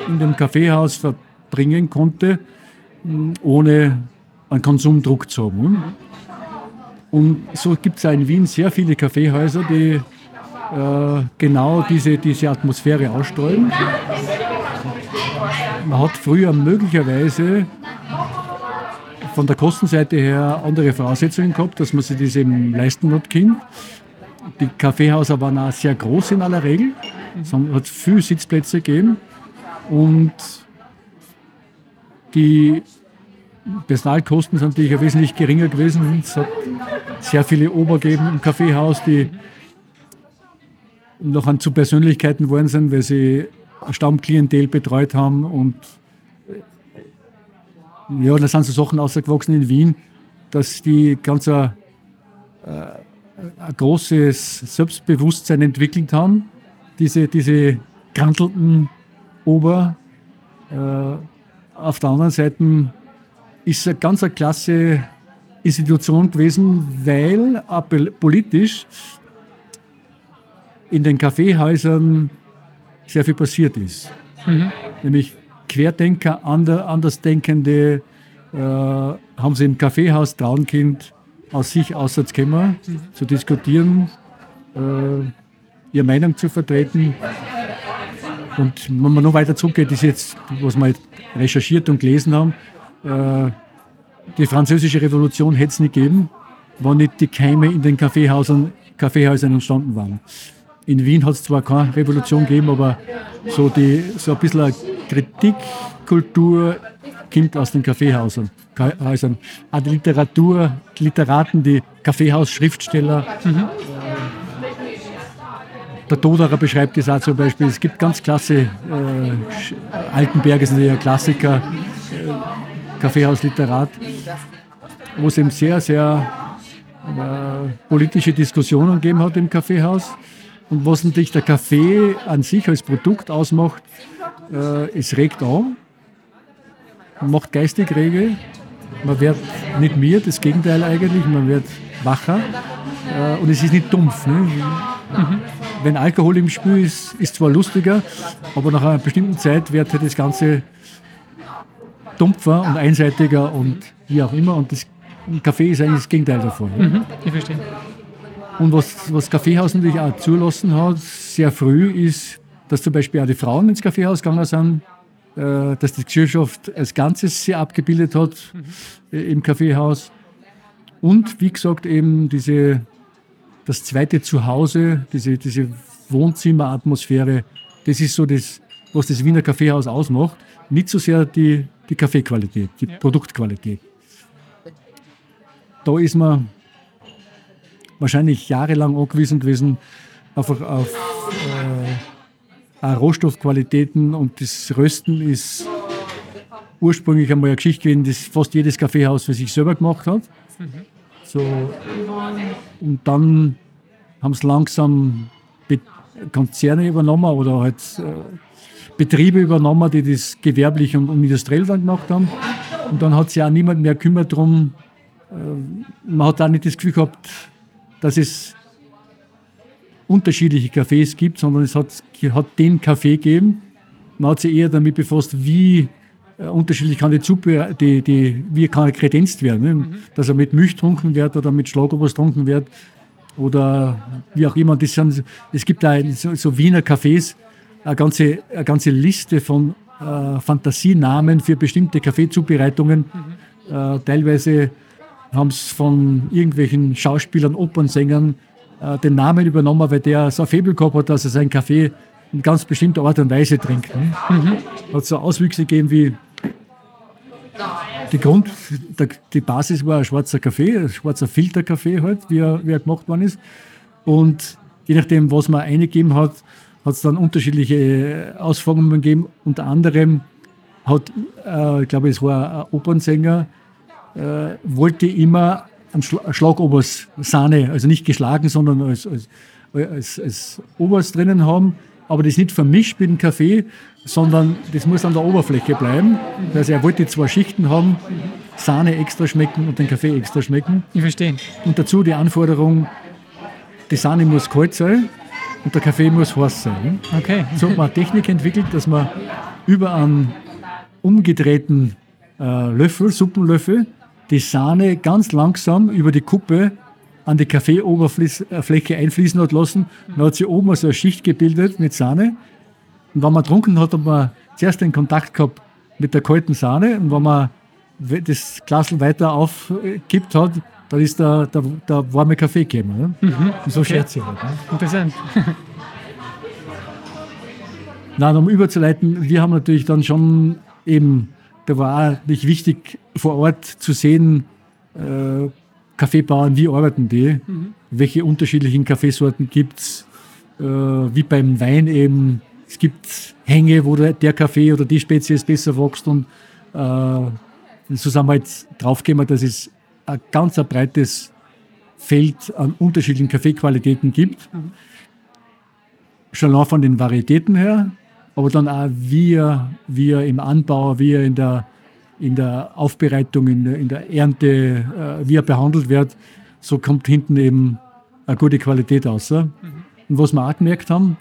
in dem Kaffeehaus verbringen konnte, ohne einen Konsumdruck zu haben. Und so gibt es in Wien sehr viele Kaffeehäuser, die äh, genau diese, diese Atmosphäre ausstrahlen. Man hat früher möglicherweise von der Kostenseite her andere Voraussetzungen gehabt, dass man sich das eben leisten hat können. Die Kaffeehäuser waren auch sehr groß in aller Regel. Es hat viele Sitzplätze gegeben und die Personalkosten sind natürlich wesentlich geringer gewesen. Es hat sehr viele Ober gegeben im Kaffeehaus, die noch an zu Persönlichkeiten geworden sind, weil sie Stammklientel betreut haben. Und ja, da sind so Sachen ausgewachsen in Wien, dass die ganz ein, äh, ein großes Selbstbewusstsein entwickelt haben. Diese, diese krantelten Ober. Äh, auf der anderen Seite ist eine ganz eine klasse Institution gewesen, weil politisch in den Kaffeehäusern sehr viel passiert ist. Mhm. Nämlich Querdenker, Andersdenkende äh, haben sie im Kaffeehaus Traunkind aus sich Aussatzkämmer mhm. zu diskutieren, äh, ihre Meinung zu vertreten. Und wenn man noch weiter zurückgeht, ist jetzt, was wir recherchiert und gelesen haben, äh, die französische Revolution hätte es nicht gegeben, wenn nicht die Keime in den Kaffeehäusern, Kaffeehäusern entstanden waren. In Wien hat es zwar keine Revolution gegeben, aber so, die, so ein bisschen Kritikkultur kommt aus den Kaffeehäusern. Auch die Literatur, die Literaten, die Kaffeehausschriftsteller. Mhm. Der Toderer beschreibt das auch zum Beispiel. Es gibt ganz klasse, äh, Altenberg ist ein Klassiker, äh, Kaffeehausliterat, wo es eben sehr, sehr äh, politische Diskussionen gegeben hat im Kaffeehaus. Und was natürlich der Kaffee an sich als Produkt ausmacht, äh, es regt an, macht geistig rege, man wird nicht mehr, das Gegenteil eigentlich, man wird wacher äh, und es ist nicht dumpf. Ne? Mhm. Wenn Alkohol im Spiel ist, ist zwar lustiger, aber nach einer bestimmten Zeit wird halt das Ganze dumpfer und einseitiger und wie auch immer. Und das Kaffee ist eigentlich das Gegenteil davon. Mhm, ich verstehe. Und was was Kaffeehaus natürlich auch zulassen hat, sehr früh, ist, dass zum Beispiel auch die Frauen ins Kaffeehaus gegangen sind, dass die Gesellschaft als Ganzes sehr abgebildet hat mhm. im Kaffeehaus. Und wie gesagt, eben diese, das zweite Zuhause, diese, diese Wohnzimmeratmosphäre, das ist so das, was das Wiener Kaffeehaus ausmacht. Nicht so sehr die, die Kaffeequalität, die ja. Produktqualität. Da ist man wahrscheinlich jahrelang angewiesen gewesen auf, auf äh, Rohstoffqualitäten und das Rösten ist ursprünglich einmal eine Geschichte gewesen, die fast jedes Kaffeehaus für sich selber gemacht hat. So, und dann haben es langsam Konzerne übernommen oder halt äh, Betriebe übernommen, die das gewerblich und, und industriell dann gemacht haben. Und dann hat sich auch niemand mehr kümmert darum. Äh, man hat auch nicht das Gefühl gehabt, dass es unterschiedliche Cafés gibt, sondern es hat, hat den Kaffee gegeben. Man hat sich eher damit befasst, wie äh, unterschiedlich kann die Suppe, die, die, wie kann er kredenzt werden. Ne? Mhm. Dass er mit Milch trunken wird oder mit Schlagobers trunken wird oder wie auch immer. Das sind, es gibt da so, so Wiener Cafés, eine ganze, eine ganze Liste von äh, Fantasienamen für bestimmte Kaffeezubereitungen. Mhm. Äh, teilweise haben es von irgendwelchen Schauspielern, Opernsängern äh, den Namen übernommen, weil der so ein Faible gehabt hat, dass er seinen Kaffee in ganz bestimmter Art und Weise trinkt. Ne? Mhm. Hat so Auswüchse gegeben wie die Grund, die Basis war ein schwarzer Kaffee, ein schwarzer Filterkaffee halt, wie er, wie er gemacht worden ist. Und je nachdem, was man eingegeben hat, hat es dann unterschiedliche Ausformungen gegeben. Unter anderem hat, äh, ich glaube, es war ein Opernsänger, äh, wollte immer einen Schlagobers Sahne, also nicht geschlagen, sondern als, als, als, als Obers drinnen haben, aber das nicht vermischt mit dem Kaffee, sondern das muss an der Oberfläche bleiben. Also er wollte zwei Schichten haben, Sahne extra schmecken und den Kaffee extra schmecken. Ich verstehe. Und dazu die Anforderung, die Sahne muss kalt sein und der Kaffee muss heiß sein. Okay. So hat man Technik entwickelt, dass man über einen umgedrehten äh, Löffel, Suppenlöffel, die Sahne ganz langsam über die Kuppe an die Kaffeeoberfläche einfließen hat lassen. Dann hat sie oben so eine Schicht gebildet mit Sahne. Und wenn man getrunken hat, hat man zuerst den Kontakt gehabt mit der kalten Sahne. Und wenn man das Glas weiter aufkippt hat, dann ist der, der, der warme Kaffee gekommen. Ne? Mhm. Und so okay. scherze ich halt. Ne? Interessant. Nein, um überzuleiten, wir haben natürlich dann schon eben da war auch nicht wichtig, vor Ort zu sehen, äh, Kaffeebauern, wie arbeiten die, mhm. welche unterschiedlichen Kaffeesorten gibt es, äh, wie beim Wein eben. Es gibt Hänge, wo der, Kaffee oder die Spezies besser wächst und äh, so sind wir jetzt draufgekommen, dass es ein ganz ein breites Feld an unterschiedlichen Kaffeequalitäten gibt. Mhm. Schon auch von den Varietäten her, aber dann auch wie wie er im Anbau, wie er in der in der Aufbereitung, in der, in der Ernte, äh, wie er behandelt wird, so kommt hinten eben eine gute Qualität raus. Mhm. Und was wir auch gemerkt haben,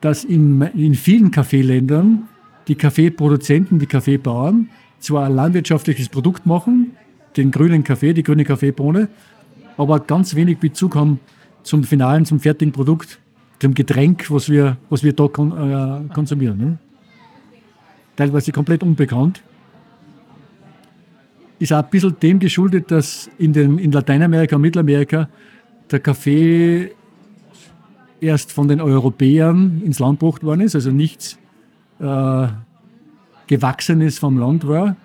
dass in, in vielen Kaffeeländern die Kaffeeproduzenten, die Kaffeebauern zwar ein landwirtschaftliches Produkt machen, den grünen Kaffee, die grüne Kaffeebohne, aber ganz wenig Bezug haben zum finalen, zum fertigen Produkt, zum Getränk, was wir, was wir da kon, äh, konsumieren. Ne? Teilweise komplett unbekannt. Ist auch ein bisschen dem geschuldet, dass in, den, in Lateinamerika und Mittelamerika der Kaffee erst von den Europäern ins Land gebracht worden ist, also nichts äh, Gewachsenes vom Land war.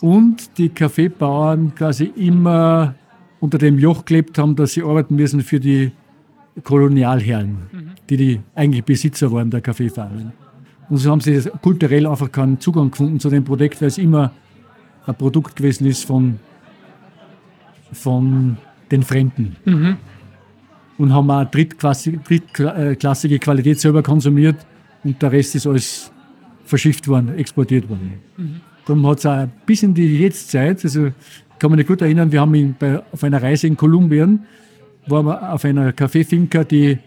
Und die Kaffeebauern quasi immer unter dem Joch gelebt haben, dass sie arbeiten müssen für die Kolonialherren, mhm. die die eigentlich Besitzer waren der Kaffeefarmen. Und so haben sie kulturell einfach keinen Zugang gefunden zu dem Produkt, weil es immer ein Produkt gewesen ist von, von den Fremden. Mhm. Und haben auch drittklassige, drittklassige Qualität selber konsumiert und der Rest ist alles verschifft worden, exportiert worden. Mhm. Darum hat es auch bis in die Jetztzeit, also kann mich gut erinnern, wir haben ihn bei, auf einer Reise in Kolumbien, waren wir auf einer Kaffeefinca, die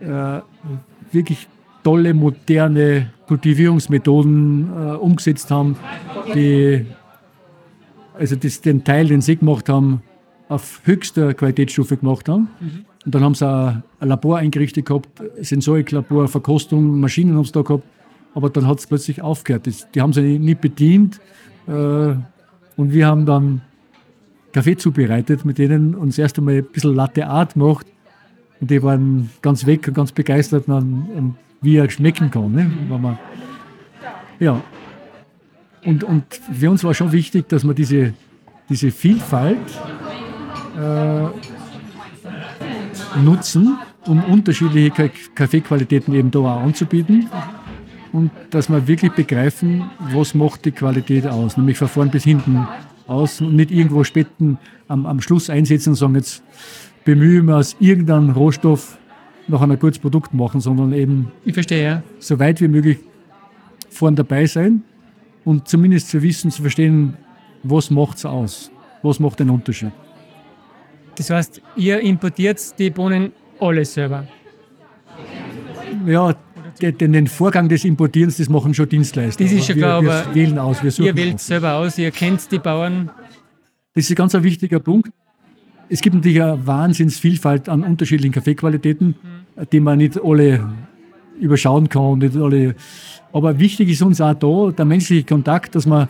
äh, wirklich tolle, moderne Kultivierungsmethoden äh, umgesetzt haben, die also das, den Teil, den sie gemacht haben, auf höchster Qualitätsstufe gemacht haben. Mhm. Und dann haben sie ein, ein Labor eingerichtet gehabt, Sensoriklabor, Verkostung, Maschinen haben sie da gehabt. Aber dann hat es plötzlich aufgehört. Das, die haben sie nie bedient. Äh, und wir haben dann Kaffee zubereitet mit denen und das erste Mal ein bisschen Latte Art gemacht. Und die waren ganz weg und ganz begeistert, und, und wie er schmecken kann. Ne? Man, ja. Und, und für uns war schon wichtig, dass wir diese, diese Vielfalt äh, nutzen, um unterschiedliche Kaffeequalitäten eben da auch anzubieten. Und dass wir wirklich begreifen, was macht die Qualität aus, nämlich von vorn bis hinten aus und nicht irgendwo späten am, am Schluss einsetzen und sagen, jetzt bemühen wir aus irgendeinem Rohstoff noch ein gutes Produkt machen, sondern eben ich verstehe, ja. so weit wie möglich vorn dabei sein und zumindest zu wissen, zu verstehen, was macht es aus, was macht den Unterschied. Das heißt, ihr importiert die Bohnen alle selber? Ja, den, den, Vorgang des Importierens, das machen schon Dienstleister. Das ist schon klar, wir, wir wählen aus, wir ihr wählt aus. selber aus, ihr kennt die Bauern. Das ist ein ganz wichtiger Punkt. Es gibt natürlich eine Wahnsinnsvielfalt an unterschiedlichen Kaffeequalitäten, mhm. die man nicht alle überschauen kann. Nicht alle. Aber wichtig ist uns auch da der menschliche Kontakt, dass wir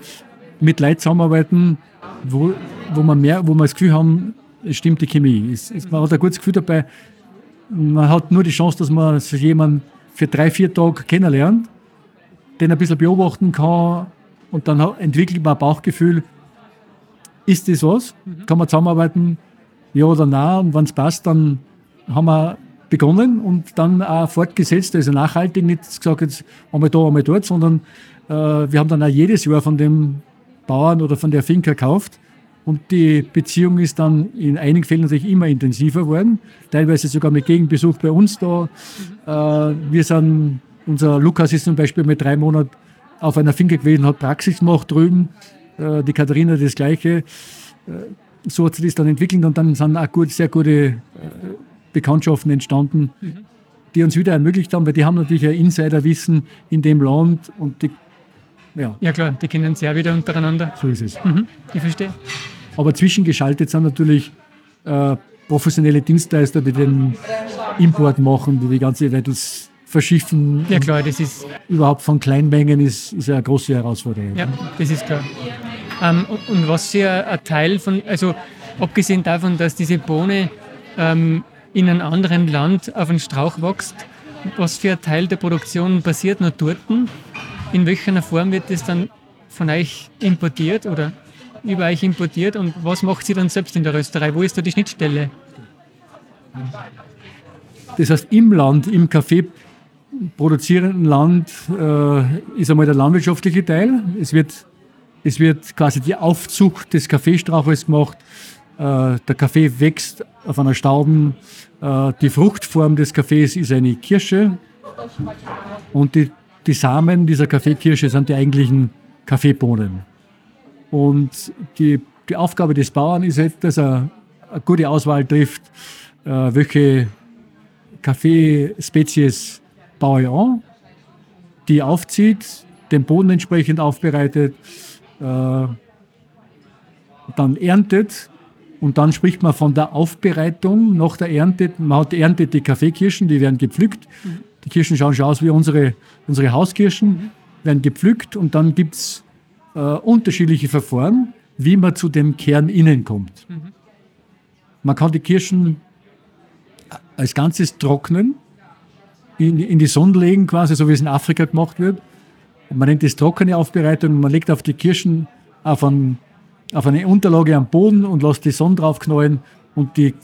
mit Leuten zusammenarbeiten, wo, wo, man mehr, wo wir das Gefühl haben, es stimmt die Chemie. Es, es, man hat ein gutes Gefühl dabei. Man hat nur die Chance, dass man sich jemanden für drei, vier Tage kennenlernt, den ein bisschen beobachten kann und dann entwickelt man ein Bauchgefühl, ist das was? Mhm. Kann man zusammenarbeiten? Ja oder nein? Und wenn es passt, dann haben wir begonnen und dann auch fortgesetzt, also nachhaltig, nicht gesagt, jetzt einmal da, einmal dort, sondern äh, wir haben dann auch jedes Jahr von dem Bauern oder von der Finca gekauft und die Beziehung ist dann in einigen Fällen natürlich immer intensiver geworden, teilweise sogar mit Gegenbesuch bei uns da. Mhm. wir sind, unser Lukas ist zum Beispiel mit drei Monaten auf einer Finke gewesen, hat Praxis gemacht drüben, äh, die Katharina das Gleiche. Äh, so hat sich das dann entwickelt und dann sind auch gut, sehr gute Bekanntschaften entstanden, mhm. die uns wieder ermöglicht haben, weil die haben natürlich ein Insiderwissen in dem Land und die ja. ja klar, die kennen sehr wieder untereinander. So ist es. Mhm, ich verstehe. Aber zwischengeschaltet sind natürlich äh, professionelle Dienstleister, die den Import machen, die die ganze Welt das verschiffen. Ja klar, das ist... Überhaupt von Kleinmengen ist, ist eine große Herausforderung. Ja, das ist klar. Ähm, und, und, was für ein Teil von, also abgesehen davon, dass diese Bohne ähm, in einem anderen Land auf einen Strauch wächst, was für ein Teil der Produktion passiert noch dort? In welcher Form wird das dann von euch importiert oder über euch importiert und was macht sie dann selbst in der Rösterei? Wo ist da die Schnittstelle? Das heißt, im Land, im Kaffee produzierenden Land äh, ist einmal der landwirtschaftliche Teil. Es wird, es wird quasi die Aufzucht des Kaffeestrauches gemacht. Äh, der Kaffee wächst auf einer Stauben. Äh, die Fruchtform des Kaffees ist eine Kirsche. Und die die Samen dieser Kaffeekirsche sind die eigentlichen Kaffeebohnen. Und die, die Aufgabe des Bauern ist halt, dass er eine gute Auswahl trifft, äh, welche Kaffeespezies baue ich an, die aufzieht, den Boden entsprechend aufbereitet, äh, dann erntet und dann spricht man von der Aufbereitung nach der Ernte. Man hat erntet die Kaffeekirschen, die werden gepflückt. Mhm. Die Kirschen schauen schon aus wie unsere, unsere Hauskirschen, mhm. werden gepflückt und dann gibt es äh, unterschiedliche Verfahren, wie man zu dem Kern innen kommt. Mhm. Man kann die Kirschen als Ganzes trocknen, in, in die Sonne legen, quasi so wie es in Afrika gemacht wird. Man nennt das trockene Aufbereitung. Man legt auf die Kirschen auf, ein, auf eine Unterlage am Boden und lässt die Sonne draufknallen und die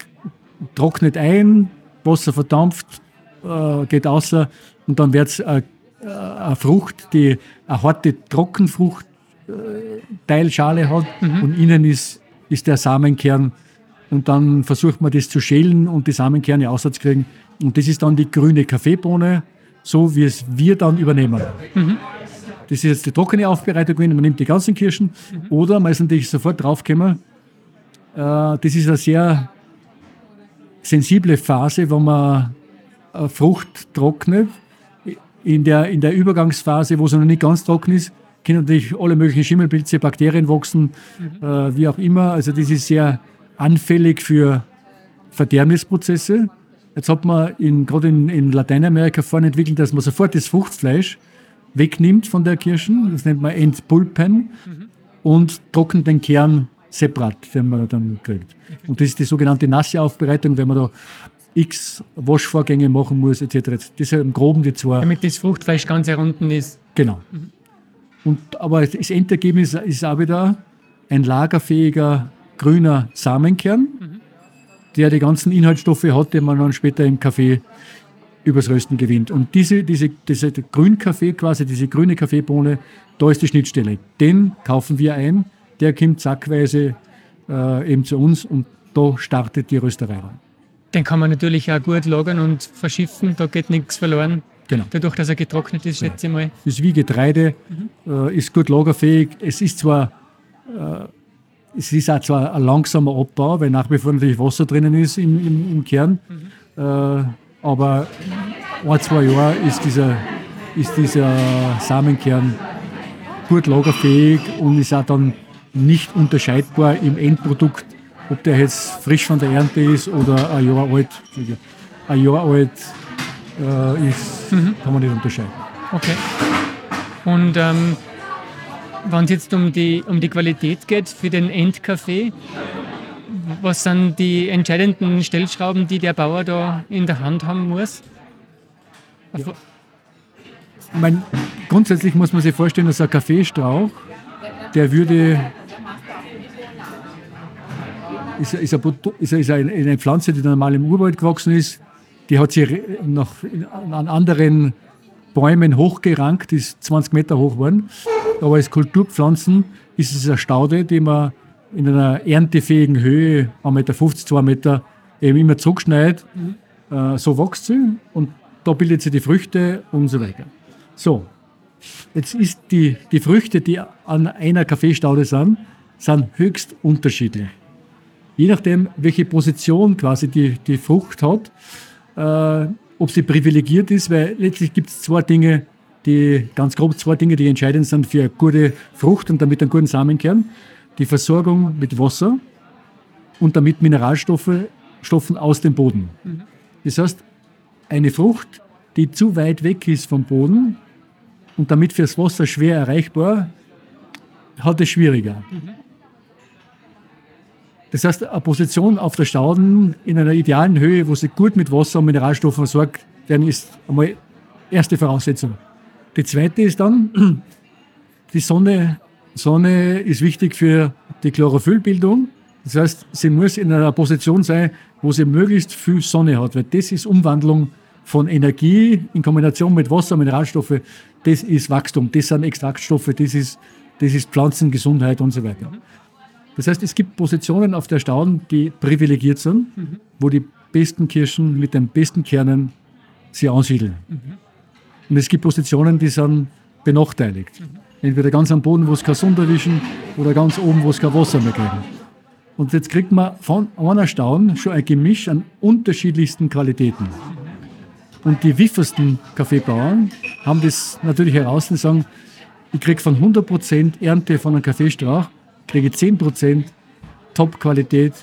trocknet ein, Wasser verdampft, äh, geht außer und dann wird es eine, eine Frucht, die eine harte Trockenfrucht äh, Teilschale hat mhm. und innen ist, ist der Samenkern und dann versucht man das zu schälen und die Samenkerne auszukriegen und das ist dann die grüne Kaffeebohne, so wie es wir dann übernehmen. Mhm. Das ist jetzt die trockene Aufbereitung gewesen, man nimmt die ganzen Kirschen. Mhm. Oder man ist natürlich sofort draufgekommen, äh, das ist eine sehr sensible Phase, wo man Frucht trocknet. In der, in der Übergangsphase, wo sie noch nicht ganz trocken ist, können natürlich alle möglichen Schimmelpilze, Bakterien wachsen, mhm. äh, wie auch immer. Also das ist sehr anfällig für Verderbnisprozesse. Jetzt hat man in, gerade in, in Lateinamerika vorhin entwickelt, dass man sofort das Fruchtfleisch wegnimmt von der Kirschen, das nennt man Entpulpen, mhm. und trocknet den Kern separat, den man dann kriegt. Und das ist die sogenannte nasse Aufbereitung, wenn man da x Waschvorgänge machen muss, etc. Das sind im Groben die zwei. Damit das Fruchtfleisch ganz herunten ist. Genau. Und, aber das Endergebnis ist auch wieder ein lagerfähiger grüner Samenkern, mhm. der die ganzen Inhaltsstoffe hat, die man dann später im Kaffee übers Rösten gewinnt. Und diese, diese, diese Grünkaffee, quasi diese grüne Kaffeebohne, da ist die Schnittstelle. Den kaufen wir ein, der kommt zackweise äh, eben zu uns und da startet die Rösterei rein. Den kann man natürlich auch gut lagern und verschiffen, da geht nichts verloren. Genau. Dadurch, dass er getrocknet ist, schätze ich mal. Das ist wie Getreide, mhm. äh, ist gut lagerfähig. Es ist zwar, äh, es ist auch zwar ein langsamer Abbau, weil nach wie vor natürlich Wasser drinnen ist im, im, im Kern. Mhm. Äh, aber ein, zwei Jahre ist dieser, ist dieser Samenkern gut lagerfähig und ist auch dann nicht unterscheidbar im Endprodukt, ob der jetzt frisch von der Ernte ist oder ein Jahr alt. Ein Jahr alt äh, ist, mhm. kann man nicht unterscheiden. Okay. Und ähm, wenn es jetzt um die, um die Qualität geht für den Endkaffee, was sind die entscheidenden Stellschrauben, die der Bauer da in der Hand haben muss? Ja. Ich meine, grundsätzlich muss man sich vorstellen, dass ein Kaffeestrauch, der würde ist, ist, eine, ist, ist eine Pflanze, die normal im Urwald gewachsen ist. Die hat sich noch an anderen Bäumen hochgerankt, ist 20 Meter hoch geworden. Aber als Kulturpflanzen ist es eine Staude, die man in einer erntefähigen Höhe, 1,50 Meter, 2 Meter, eben immer zurückschneidet. Äh, so wächst sie und da bildet sie die Früchte und so weiter. So, jetzt ist die, die Früchte, die an einer Kaffeestaude sind, sind höchst unterschiedlich. Je nachdem, welche Position quasi die, die Frucht hat, äh, ob sie privilegiert ist, weil letztlich gibt es zwei Dinge, die ganz grob zwei Dinge, die entscheidend sind für eine gute Frucht und damit einen guten Samenkern die Versorgung mit Wasser und damit Mineralstoffen Stoffen aus dem Boden. Mhm. Das heißt, eine Frucht, die zu weit weg ist vom Boden und damit fürs Wasser schwer erreichbar, hat es schwieriger. Mhm. Das heißt, eine Position auf der Stauden in einer idealen Höhe, wo sie gut mit Wasser und Mineralstoffen versorgt werden, ist einmal erste Voraussetzung. Die zweite ist dann, die Sonne Sonne ist wichtig für die Chlorophyllbildung. Das heißt, sie muss in einer Position sein, wo sie möglichst viel Sonne hat, weil das ist Umwandlung von Energie in Kombination mit Wasser, Mineralstoffe. Das ist Wachstum, das sind Extraktstoffe, das ist, das ist Pflanzengesundheit und so weiter. Das heißt, es gibt Positionen auf der Stauden, die privilegiert sind, mhm. wo die besten Kirschen mit den besten Kernen sie ansiedeln. Mhm. Und es gibt Positionen, die sind benachteiligt. Mhm. Entweder ganz am Boden, wo es keine Sonne erwischen, oder ganz oben, wo es kein Wasser mehr kriegen. Und jetzt kriegt man von einer Staun schon ein Gemisch an unterschiedlichsten Qualitäten. Und die wiffersten Kaffeebauern haben das natürlich heraus und sagen, ich kriege von 100% Ernte von einem Kaffeestrauch, kriege 10% Top-Qualität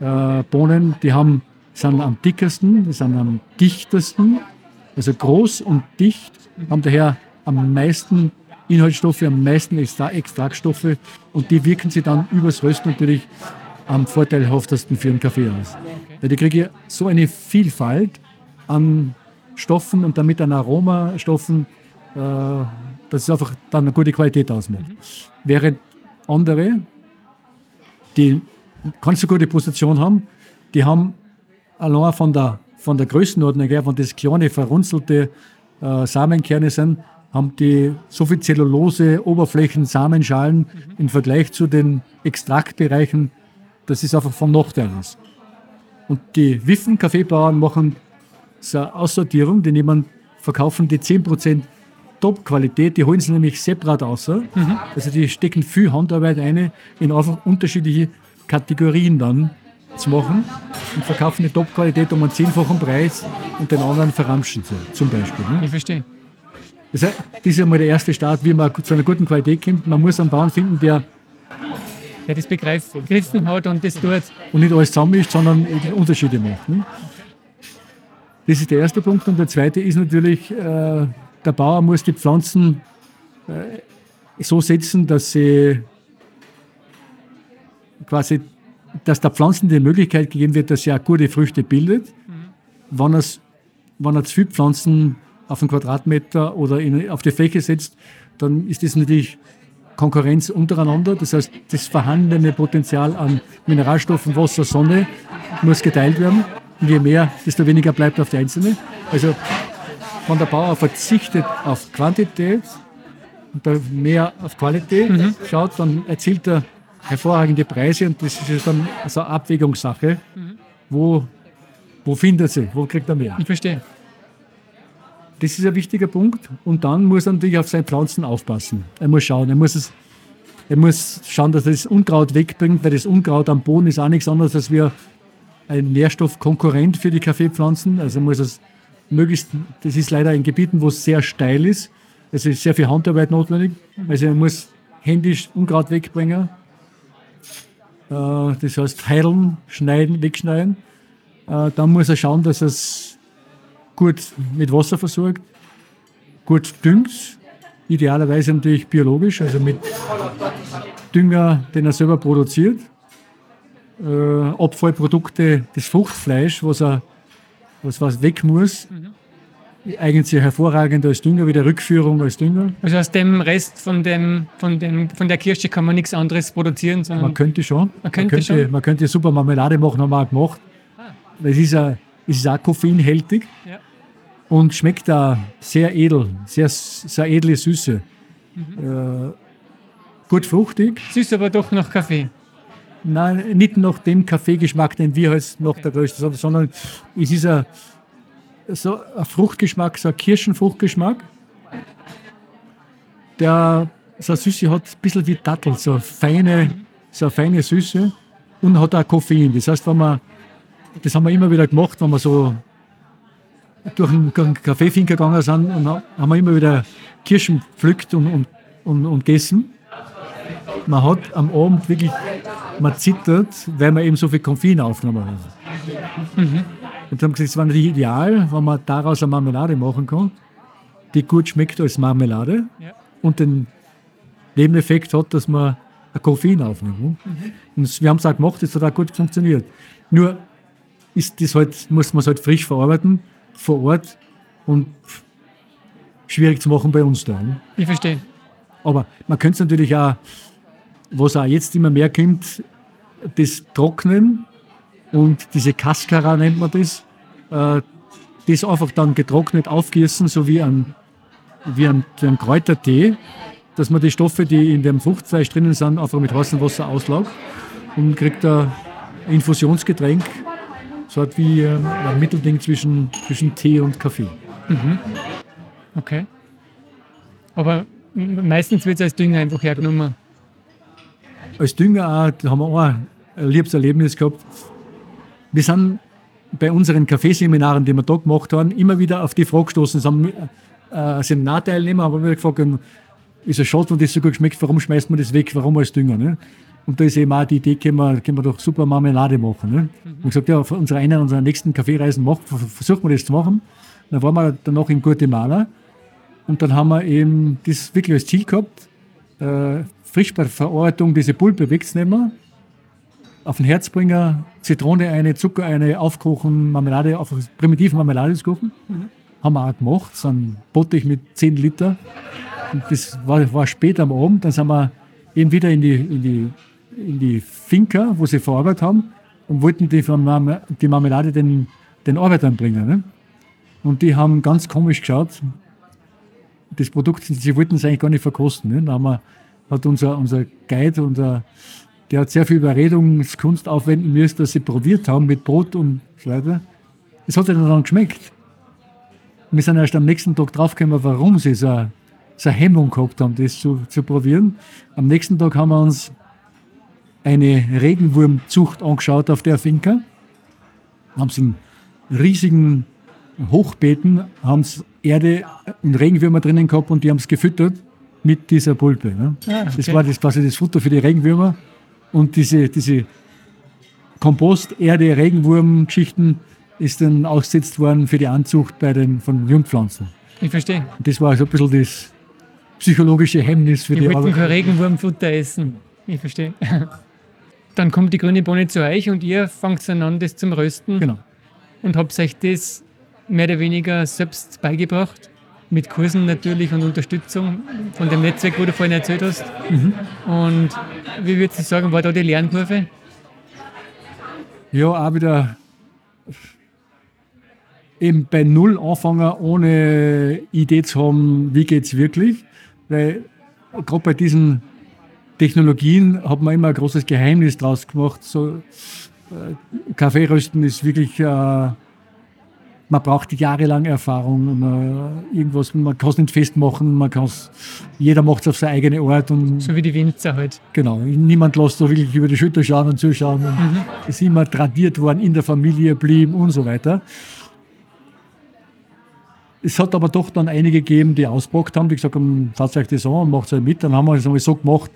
äh, Bohnen, die haben, sind am dickesten, die sind am dichtesten, also groß und dicht, haben daher am meisten Inhaltsstoffe, am meisten Extra Extraktstoffe und die wirken sich dann übers Rösten natürlich am vorteilhaftesten für einen Kaffee aus. Weil die kriege ich so eine Vielfalt an Stoffen und damit an Aromastoffen, äh, dass es einfach dann eine gute Qualität ausmacht. Mhm. Während andere, die keine so gute Position haben, die haben allein von der, von der Größenordnung her, wenn das kleine, verrunzelte äh, Samenkerne sind, haben die so viel Zellulose, Oberflächen, Samenschalen mhm. im Vergleich zu den Extraktbereichen, dass es einfach vom Nachteil ist. Und die Wiffen-Kaffeebauern machen so eine Aussortierung, die nehmen, verkaufen die 10% Top-Qualität, die holen sie nämlich separat aus. Mhm. Also die stecken viel Handarbeit ein, in einfach unterschiedliche Kategorien dann zu machen und verkaufen die Top-Qualität um einen zehnfachen Preis und den anderen verramschen sie, zum Beispiel. Ne? Ich verstehe. Das, heißt, das ist einmal der erste Start, wie man zu einer guten Qualität kommt. Man muss einen Bauern finden, der der das begriffen hat und das tut. Und nicht alles zusammenmischt, sondern Unterschiede macht. Ne? Das ist der erste Punkt. Und der zweite ist natürlich, äh, der Bauer muss die Pflanzen äh, so setzen, dass sie quasi, dass der Pflanzen die Möglichkeit gegeben wird, dass sie auch gute Früchte bildet. Mhm. Wenn, wenn er zu viele Pflanzen auf einen Quadratmeter oder in, auf die Fläche setzt, dann ist das natürlich Konkurrenz untereinander. Das heißt, das vorhandene Potenzial an Mineralstoffen, Wasser, Sonne muss geteilt werden. Und je mehr, desto weniger bleibt auf die einzelne. Also, wenn der Bauer verzichtet auf Quantität und mehr auf Qualität mhm. schaut, dann erzielt er hervorragende Preise und das ist dann also eine Abwägungssache. Mhm. Wo, wo findet sie, wo kriegt er mehr? Ich verstehe. Das ist ein wichtiger Punkt. Und dann muss er natürlich auf seine Pflanzen aufpassen. Er muss schauen, er muss, es, er muss schauen, dass er das Unkraut wegbringt, weil das Unkraut am Boden ist auch nichts anderes als wir ein Nährstoffkonkurrent für die Kaffeepflanzen. Also muss es möglichst, das ist leider in Gebieten, wo es sehr steil ist. Es ist sehr viel Handarbeit notwendig. Also er muss händisch Unkraut wegbringen. Äh, das heißt heilen, schneiden, wegschneiden. Äh, dann muss er schauen, dass er es gut mit Wasser versorgt, gut düngt, idealerweise natürlich biologisch, also mit Dünger, den er selber produziert. Äh, Abfallprodukte, das Fruchtfleisch, was, er, was, was weg muss, mhm eignet sich hervorragend als Dünger, wie der Rückführung als Dünger. Also aus dem Rest von, dem, von, dem, von der Kirsche kann man nichts anderes produzieren? Sondern man könnte schon. Man könnte, man könnte, schon. Man könnte super Marmelade machen, haben wir auch gemacht. Ah. Es ist, a, ist auch koffeinhältig ja. und schmeckt da sehr edel, sehr, sehr edle Süße. Mhm. Äh, gut fruchtig. Süß aber doch nach Kaffee. Nein, nicht nach dem Kaffeegeschmack, den wir halt noch okay. der größte, sondern es ist ein so ein Fruchtgeschmack, so ein Kirschenfruchtgeschmack, der so eine Süße hat, ein bisschen wie Dattel, so eine feine, so eine feine Süße und hat auch Koffein. Das heißt, wenn man, das haben wir immer wieder gemacht, wenn wir so durch einen, durch einen Kaffeefinker gegangen sind und haben wir immer wieder Kirschen pflückt und, und, und, und gegessen. Man hat am Abend wirklich, man zittert, weil man eben so viel Koffein aufgenommen hat. Mhm. Und haben gesagt, es war natürlich ideal, wenn man daraus eine Marmelade machen kann, die gut schmeckt als Marmelade ja. und den Nebeneffekt hat, dass man ein Koffein aufnimmt. Mhm. Und wir haben es auch gemacht, es hat auch gut funktioniert. Nur ist das halt, muss man es halt frisch verarbeiten, vor Ort und schwierig zu machen bei uns da. Ne? Ich verstehe. Aber man könnte es natürlich auch, was auch jetzt immer mehr kommt, das Trocknen und diese Cascara nennt man das, äh, das einfach dann getrocknet aufgießen, so wie ein, wie ein, wie ein Kräutertee, dass man die Stoffe, die in dem Fruchtfleisch drinnen sind, einfach mit heißem Wasser auslaugt und kriegt ein Infusionsgetränk, so hat wie äh, ein Mittelding zwischen, zwischen Tee und Kaffee. Mhm. Okay. Aber Meistens wird es als Dünger einfach hergenommen. Als Dünger auch, haben wir auch ein liebes Erlebnis gehabt. Wir sind bei unseren Kaffeeseminaren, die wir da gemacht haben, immer wieder auf die Frage gestoßen. Sind, äh, Seminarteilnehmer haben wir gefragt, ist es schade, wenn das so gut schmeckt, warum schmeißt man das weg, warum als Dünger? Ne? Und da ist eben auch die Idee, können wir, können wir doch super Marmelade machen. Ne? Mhm. Und gesagt, ja, auf unserer einen unserer nächsten Kaffeereisen macht, versuchen wir das zu machen. Dann waren wir dann noch in Guatemala und dann haben wir eben das wirklich als Ziel gehabt, äh, frisch bei Verarbeitung diese Pulpe wegzunehmen, auf den Herzbringer, Zitrone eine, Zucker eine, aufkochen, Marmelade, auf primitive Marmelade zu kochen. Mhm. Haben wir auch gemacht, so ein Bottich mit 10 Liter. Und das war, war spät am Abend, dann sind wir eben wieder in die, in die, in die Finca, wo sie verarbeitet haben und wollten die, die Marmelade den, den Arbeitern bringen. Ne? Und die haben ganz komisch geschaut. Das Produkt, sie wollten es eigentlich gar nicht verkosten. Ne? Da haben wir, hat unser, unser Guide, unser, der hat sehr viel Überredungskunst aufwenden müssen, dass sie probiert haben mit Brot und so weiter. Es hat ihnen dann geschmeckt. Wir sind erst am nächsten Tag draufgekommen, warum sie so, so eine Hemmung gehabt haben, das zu, zu probieren. Am nächsten Tag haben wir uns eine Regenwurmzucht angeschaut auf der Finca. Haben sie einen riesigen Hochbeeten haben sie Erde und Regenwürmer drinnen gehabt und die haben es gefüttert mit dieser Pulpe. Ne? Ah, okay. Das war das, quasi das Futter für die Regenwürmer und diese, diese Kompost, Erde, Regenwurm-Geschichten ist dann ausgesetzt worden für die Anzucht bei den, von Jungpflanzen. Ich verstehe. Und das war so ein bisschen das psychologische Hemmnis für die, die wollten kein Regenwurmfutter essen. Ich verstehe. Dann kommt die grüne Bohne zu euch und ihr fangt dann an, das zum Rösten. Genau. Und habt euch das mehr oder weniger selbst beigebracht. Mit Kursen natürlich und Unterstützung von dem Netzwerk, wo du vorhin erzählt hast. Mhm. Und wie würdest du sagen, war da die Lernkurve? Ja, auch wieder eben bei Null anfangen, ohne Idee zu haben, wie geht es wirklich. Weil gerade bei diesen Technologien hat man immer ein großes Geheimnis draus gemacht. So, äh, Kaffeerösten ist wirklich äh, man braucht jahrelang Erfahrung. Man, irgendwas, man kann es nicht festmachen, man kann's, jeder macht es auf seine eigene Art. Und, so wie die Winzer halt. Genau, niemand lässt da wirklich über die Schulter schauen und zuschauen. Und mhm. ist immer tradiert worden, in der Familie blieben und so weiter. Es hat aber doch dann einige gegeben, die ausgepackt haben, die gesagt haben, fasst euch das an und macht es halt mit. Dann haben wir es so gemacht,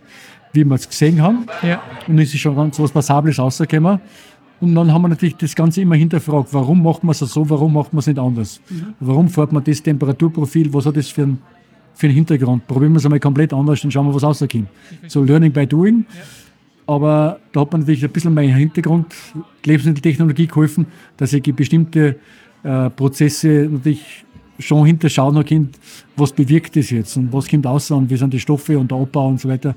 wie wir es gesehen haben. Ja. Und es ist schon ganz was Passables rausgekommen. Und dann haben wir natürlich das Ganze immer hinterfragt, warum macht man es so, warum macht man es nicht anders? Mhm. Warum fährt man das Temperaturprofil, was hat das für einen, für einen Hintergrund? Probieren wir es einmal komplett anders, dann schauen wir, was rauskommt. So Learning by Doing. Ja. Aber da hat man natürlich ein bisschen mein Hintergrund, Lebensmitteltechnologie geholfen, dass ich bestimmte äh, Prozesse natürlich schon hinterschauen kann, was bewirkt das jetzt und was kommt aus und wie sind die Stoffe und der Abbau und so weiter.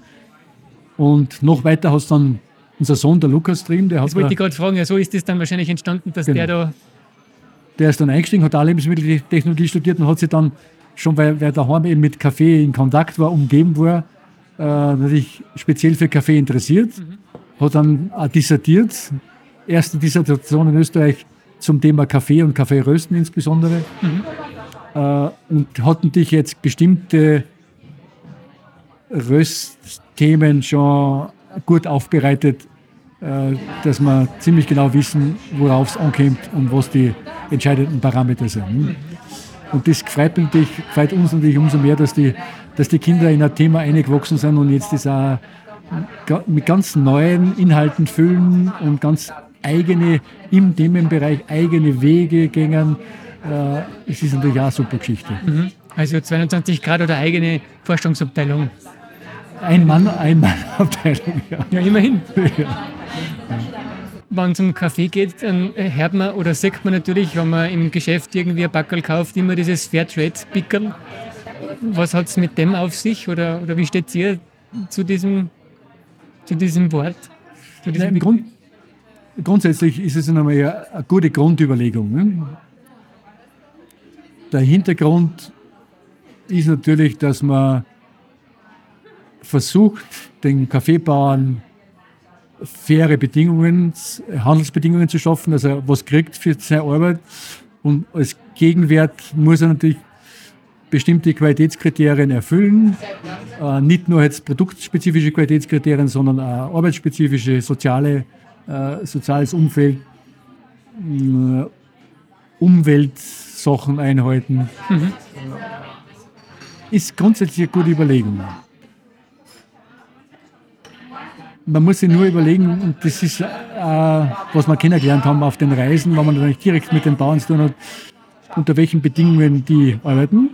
Und noch weiter hast du dann unser Sohn, der Lukas Dream, der hat. Das wollte ich gerade fragen, ja, so ist das dann wahrscheinlich entstanden, dass genau. der da. Der ist dann eingestiegen, hat auch Lebensmitteltechnologie studiert und hat sich dann schon, weil, weil daheim eben mit Kaffee in Kontakt war, umgeben war, äh, natürlich speziell für Kaffee interessiert. Mhm. Hat dann auch dissertiert, erste Dissertation in Österreich zum Thema Kaffee und Kaffeerösten insbesondere. Mhm. Äh, und hat natürlich jetzt bestimmte Röstthemen schon gut aufbereitet, äh, dass wir ziemlich genau wissen, worauf es ankommt und was die entscheidenden Parameter sind. Und das freut, mich, freut uns natürlich umso mehr, dass die, dass die Kinder in ein Thema eingewachsen sind und jetzt das auch mit ganz neuen Inhalten füllen und ganz eigene, im Themenbereich eigene Wege gängen. Äh, es ist natürlich auch eine super Geschichte. Mhm. Also 22 Grad oder eigene Forschungsabteilung. Ein Mann, ein Mann Abteilung, ja. Ja, immerhin. Ja. Wenn es um Kaffee geht, dann hört man oder sagt man natürlich, wenn man im Geschäft irgendwie ein Backel kauft, immer dieses Fairtrade-Pickel. Was hat es mit dem auf sich oder, oder wie steht ihr zu diesem, zu diesem Wort? Zu diesem Nein, Grund, grundsätzlich ist es einmal eine, eine gute Grundüberlegung. Ne? Der Hintergrund ist natürlich, dass man versucht, den Kaffeebauern faire Bedingungen, Handelsbedingungen zu schaffen, dass er was kriegt für seine Arbeit. Und als Gegenwert muss er natürlich bestimmte Qualitätskriterien erfüllen. Äh, nicht nur jetzt produktspezifische Qualitätskriterien, sondern auch arbeitsspezifische, soziale, äh, soziales Umfeld, äh, Umweltsachen einhalten. Mhm. Ist grundsätzlich eine gute Überlegung. Man muss sich nur überlegen, und das ist, äh, was wir kennengelernt haben auf den Reisen, wenn man nicht direkt mit den Bauern zu tun hat, unter welchen Bedingungen die arbeiten,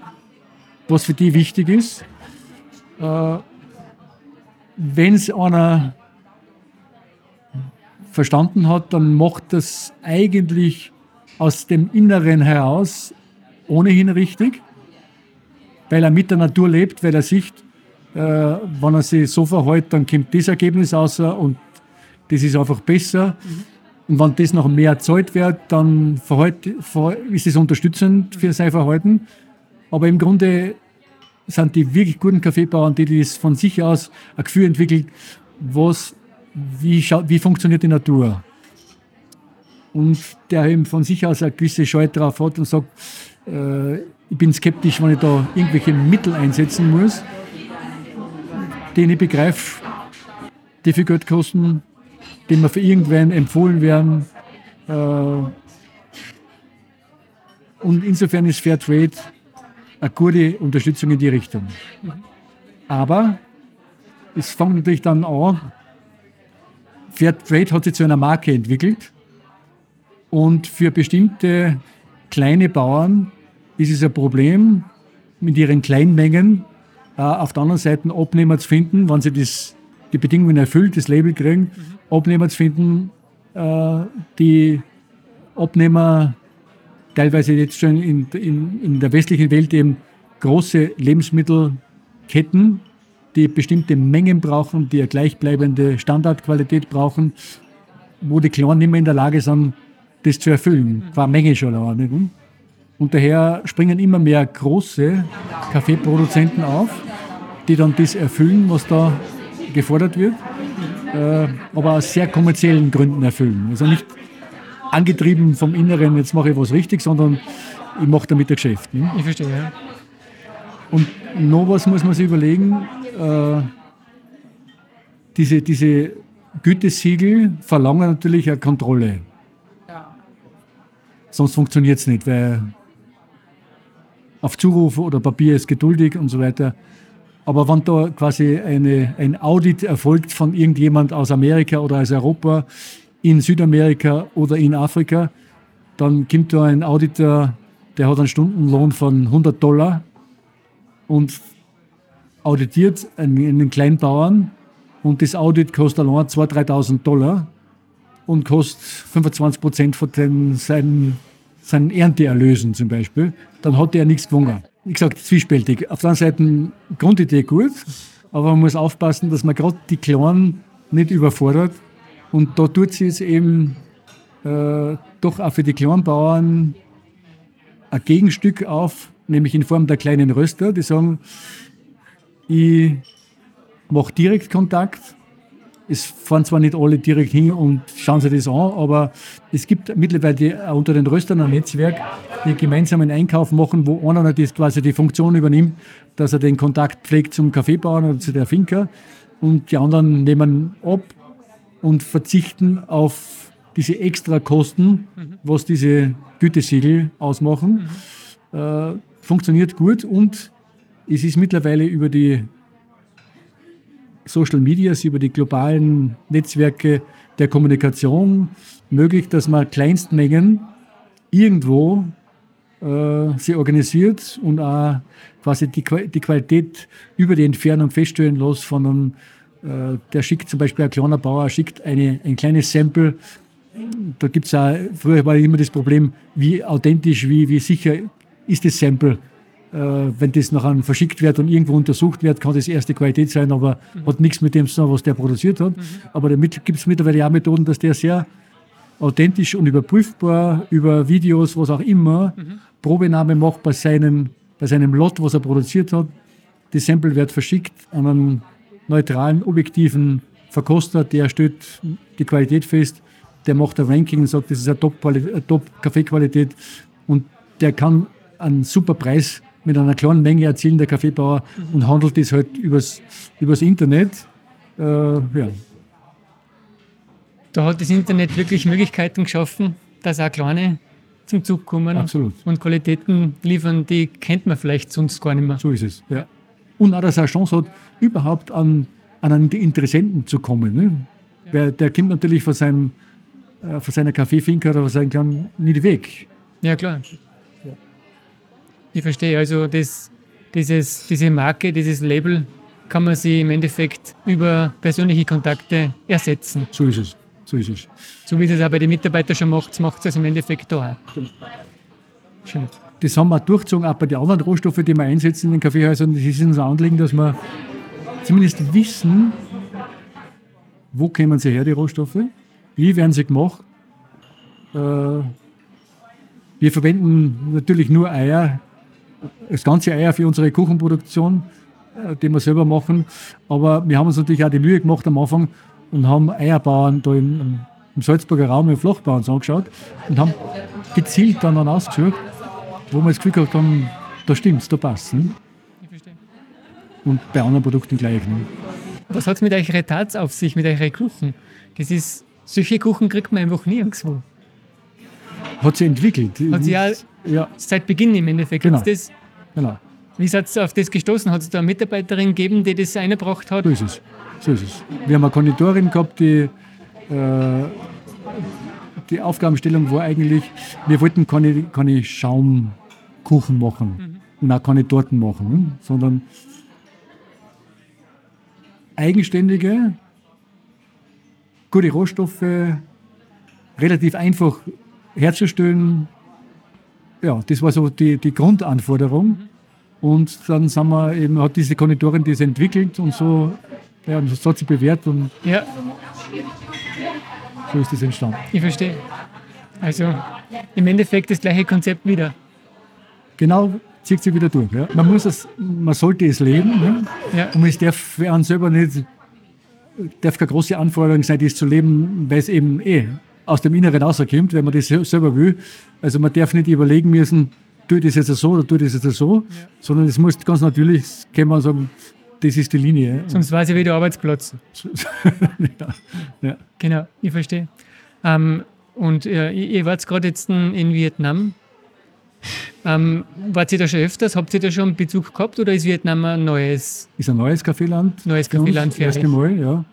was für die wichtig ist. Äh, Wenn es einer verstanden hat, dann macht das eigentlich aus dem Inneren heraus ohnehin richtig, weil er mit der Natur lebt, weil er sieht, äh, wenn er sich so verhält, dann kommt das Ergebnis raus und das ist einfach besser. Mhm. Und wenn das noch mehr erzahlt wird, dann verhalt, ist es unterstützend für sein Verhalten. Aber im Grunde sind die wirklich guten Kaffeebauern, die das von sich aus ein Gefühl entwickeln, was, wie, wie funktioniert die Natur. Und der eben von sich aus eine gewisse Scheu drauf hat und sagt, äh, ich bin skeptisch, wenn ich da irgendwelche Mittel einsetzen muss, die ich begreife, die viel Geld kosten, die mir für irgendwen empfohlen werden. Äh, und insofern ist Fairtrade eine gute Unterstützung in die Richtung. Aber es fängt natürlich dann an, Fairtrade hat sich zu einer Marke entwickelt und für bestimmte kleine Bauern ist es ein Problem, mit ihren Kleinmengen auf der anderen Seite Abnehmer zu finden, wenn sie das, die Bedingungen erfüllt, das Label kriegen, mhm. Abnehmer zu finden, äh, die Abnehmer teilweise jetzt schon in, in, in der westlichen Welt eben große Lebensmittelketten, die bestimmte Mengen brauchen, die eine gleichbleibende Standardqualität brauchen, wo die Kleinen nicht mehr in der Lage sind, das zu erfüllen, qua Menge schon auch nicht. Und daher springen immer mehr große Kaffeeproduzenten auf, die dann das erfüllen, was da gefordert wird, äh, aber aus sehr kommerziellen Gründen erfüllen. Also nicht angetrieben vom Inneren, jetzt mache ich was richtig, sondern ich mache damit ein Geschäft. Ne? Ich verstehe, ja. Und noch was muss man sich überlegen, äh, diese, diese Gütesiegel verlangen natürlich eine Kontrolle. Ja. Sonst funktioniert es nicht, weil auf Zuruf oder Papier ist geduldig und so weiter. Aber wenn da quasi eine, ein Audit erfolgt von irgendjemand aus Amerika oder aus Europa, in Südamerika oder in Afrika, dann kommt da ein Auditor, der hat einen Stundenlohn von 100 Dollar und auditiert einen Kleinbauern und das Audit kostet allein 2.000, 3.000 Dollar und kostet 25 Prozent von den, seinen, seinen Ernteerlösen zum Beispiel, dann hat er nichts gewonnen. Wie gesagt, zwiespältig. Auf der anderen Seite, Grundidee gut, aber man muss aufpassen, dass man gerade die Kleinen nicht überfordert und da tut sich es eben äh, doch auch für die Kleinbauern ein Gegenstück auf, nämlich in Form der kleinen Röster, die sagen, ich mache direkt Kontakt. Es fahren zwar nicht alle direkt hin und schauen sich das an, aber es gibt mittlerweile unter den Röstern ein Netzwerk, die gemeinsamen Einkauf machen, wo einer das quasi die Funktion übernimmt, dass er den Kontakt pflegt zum Kaffeebauern oder zu der Finca und die anderen nehmen ab und verzichten auf diese Extrakosten, mhm. was diese Gütesiegel ausmachen. Mhm. Äh, funktioniert gut und es ist mittlerweile über die Social Medias, über die globalen Netzwerke der Kommunikation möglich, dass man Kleinstmengen irgendwo äh, sie organisiert und auch quasi die, die Qualität über die Entfernung feststellen lässt von einem äh, der schickt zum Beispiel ein kleiner Bauer, schickt eine, ein kleines Sample. Da gibt es auch, früher war immer das Problem, wie authentisch, wie, wie sicher ist das Sample. Äh, wenn das nachher verschickt wird und irgendwo untersucht wird, kann das erste Qualität sein, aber mhm. hat nichts mit dem zu tun, was der produziert hat. Mhm. Aber damit gibt es mittlerweile auch Methoden, dass der sehr authentisch und überprüfbar über Videos, was auch immer, mhm. Probenahme macht bei seinem, bei seinem Lot, was er produziert hat. Das Sample wird verschickt an einen neutralen, objektiven Verkoster, der stellt die Qualität fest, der macht ein Ranking und sagt, das ist eine Top-Kaffeequalität Top und der kann einen super Preis mit einer kleinen Menge erzielen, der Kaffeebauer, und handelt das halt übers, übers Internet. Äh, ja. Da hat das Internet wirklich Möglichkeiten geschaffen, dass auch kleine zum Zug kommen Absolut. und Qualitäten liefern, die kennt man vielleicht sonst gar nicht mehr. So ist es. Ja. Und auch, dass er eine Chance hat, überhaupt an, an einen Interessenten zu kommen. Ne? Weil der kommt natürlich von, seinem, äh, von seiner Kaffeefinker oder von seinem Kleinen nicht weg. Ja, klar. Ich verstehe. Also das, dieses, diese Marke, dieses Label kann man sich im Endeffekt über persönliche Kontakte ersetzen. So ist es. So ist es. So wie es auch bei den Mitarbeitern schon macht, macht es im Endeffekt da auch. Schön. Das haben wir durchgezogen, auch bei den anderen Rohstoffen, die wir einsetzen in den Kaffeehäusern. Das ist uns ein Anliegen, dass wir zumindest wissen, wo kommen sie her, die Rohstoffe, wie werden sie gemacht. Äh, wir verwenden natürlich nur Eier, das ganze Eier für unsere Kuchenproduktion, äh, die wir selber machen. Aber wir haben uns natürlich auch die Mühe gemacht am Anfang und haben Eierbauern da im, im Salzburger Raum im Flachbau uns angeschaut und haben gezielt dann, dann ausgesucht, wo wir das Gefühl gehabt haben, da stimmt's, da passt. Ne? Ich verstehe. Und bei anderen Produkten gleich. Ne? Was hat es mit euren Tats auf sich, mit euren Kuchen? Das ist, solche Kuchen kriegt man einfach nirgendwo. Hat sich entwickelt. Hat sich auch ja, seit Beginn im Endeffekt. Genau. Das, genau. wie seid ihr auf das gestoßen? Hat es da eine Mitarbeiterin gegeben, die das eingebracht hat? So ist es. So ist es. Wir haben eine Konditorin gehabt, die, äh, die Aufgabenstellung war eigentlich, wir wollten keine, keine Schaumkuchen machen und auch keine Torten machen, ne? sondern eigenständige, gute Rohstoffe, relativ einfach herzustellen. Ja, das war so die, die Grundanforderung. Und dann sind wir eben, hat diese Konditorin das entwickelt und so, ja, und das hat sich bewährt und Ja, so ist das entstanden. ich verstehe. Also im Endeffekt das gleiche Konzept wieder. Genau, zieht sich wieder durch. Ja. Man, muss es, man sollte es leben ne? Ja, und es darf für einen selber nicht, darf keine große Anforderung sein, das zu leben, weil es eben eh aus dem Inneren rauskommt, wenn man das sel- selber will. Also man darf nicht überlegen müssen, tue ich das jetzt so oder tue ich das jetzt so, sondern es muss ganz natürlich, kann man sagen, das ist die Linie. sonst weiß ich wieder Arbeitsplatz. ja. Ja. Genau, ich verstehe. Ähm, und äh, ihr wart gerade jetzt in Vietnam. Ähm, wart ihr da schon öfters? Habt ihr da schon Bezug gehabt oder ist Vietnam ein neues? Ist ein neues Kaffeeland. Neues für uns, Kaffeeland für erste. Mal, ja.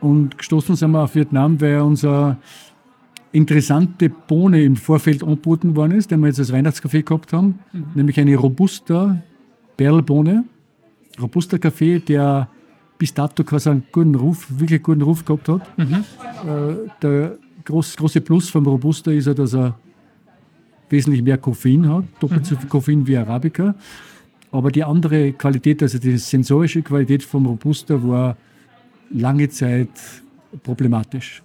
Und gestoßen sind wir auf Vietnam, weil unser interessante Bohne im Vorfeld angeboten worden ist, den wir jetzt als Weihnachtskaffee gehabt haben, nämlich eine Robusta Perlbohne. Robusta Kaffee, der bis dato quasi einen guten Ruf, wirklich guten Ruf gehabt hat. Äh, der groß, große Plus vom Robusta ist ja, dass er wesentlich mehr Koffein hat, doppelt so viel Koffein wie Arabica. Aber die andere Qualität, also die sensorische Qualität vom Robusta war lange Zeit problematisch.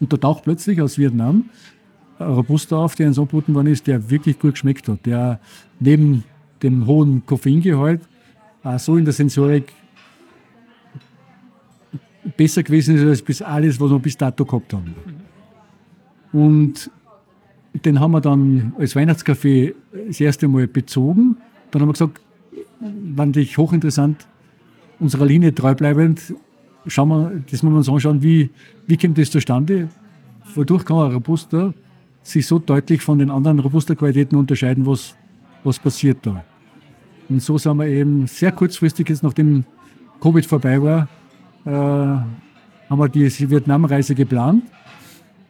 Und da taucht plötzlich aus Vietnam ein Robusta auf, der uns angeboten worden ist, der wirklich gut geschmeckt hat, der neben dem hohen Koffeingehalt auch so in der Sensorik besser gewesen ist als bis alles, was wir bis dato gehabt haben. Und den haben wir dann als Weihnachtskaffee das erste Mal bezogen. Dann haben wir gesagt, fand ich hochinteressant, unserer Linie treu bleibend, schauen wir, das müssen wir uns anschauen, wie, wie kommt das zustande? Wodurch kann ein Robusta sich so deutlich von den anderen Robusta-Qualitäten unterscheiden, was, was passiert da? Und so sind wir eben sehr kurzfristig, jetzt nachdem Covid vorbei war, äh, haben wir diese Vietnam-Reise geplant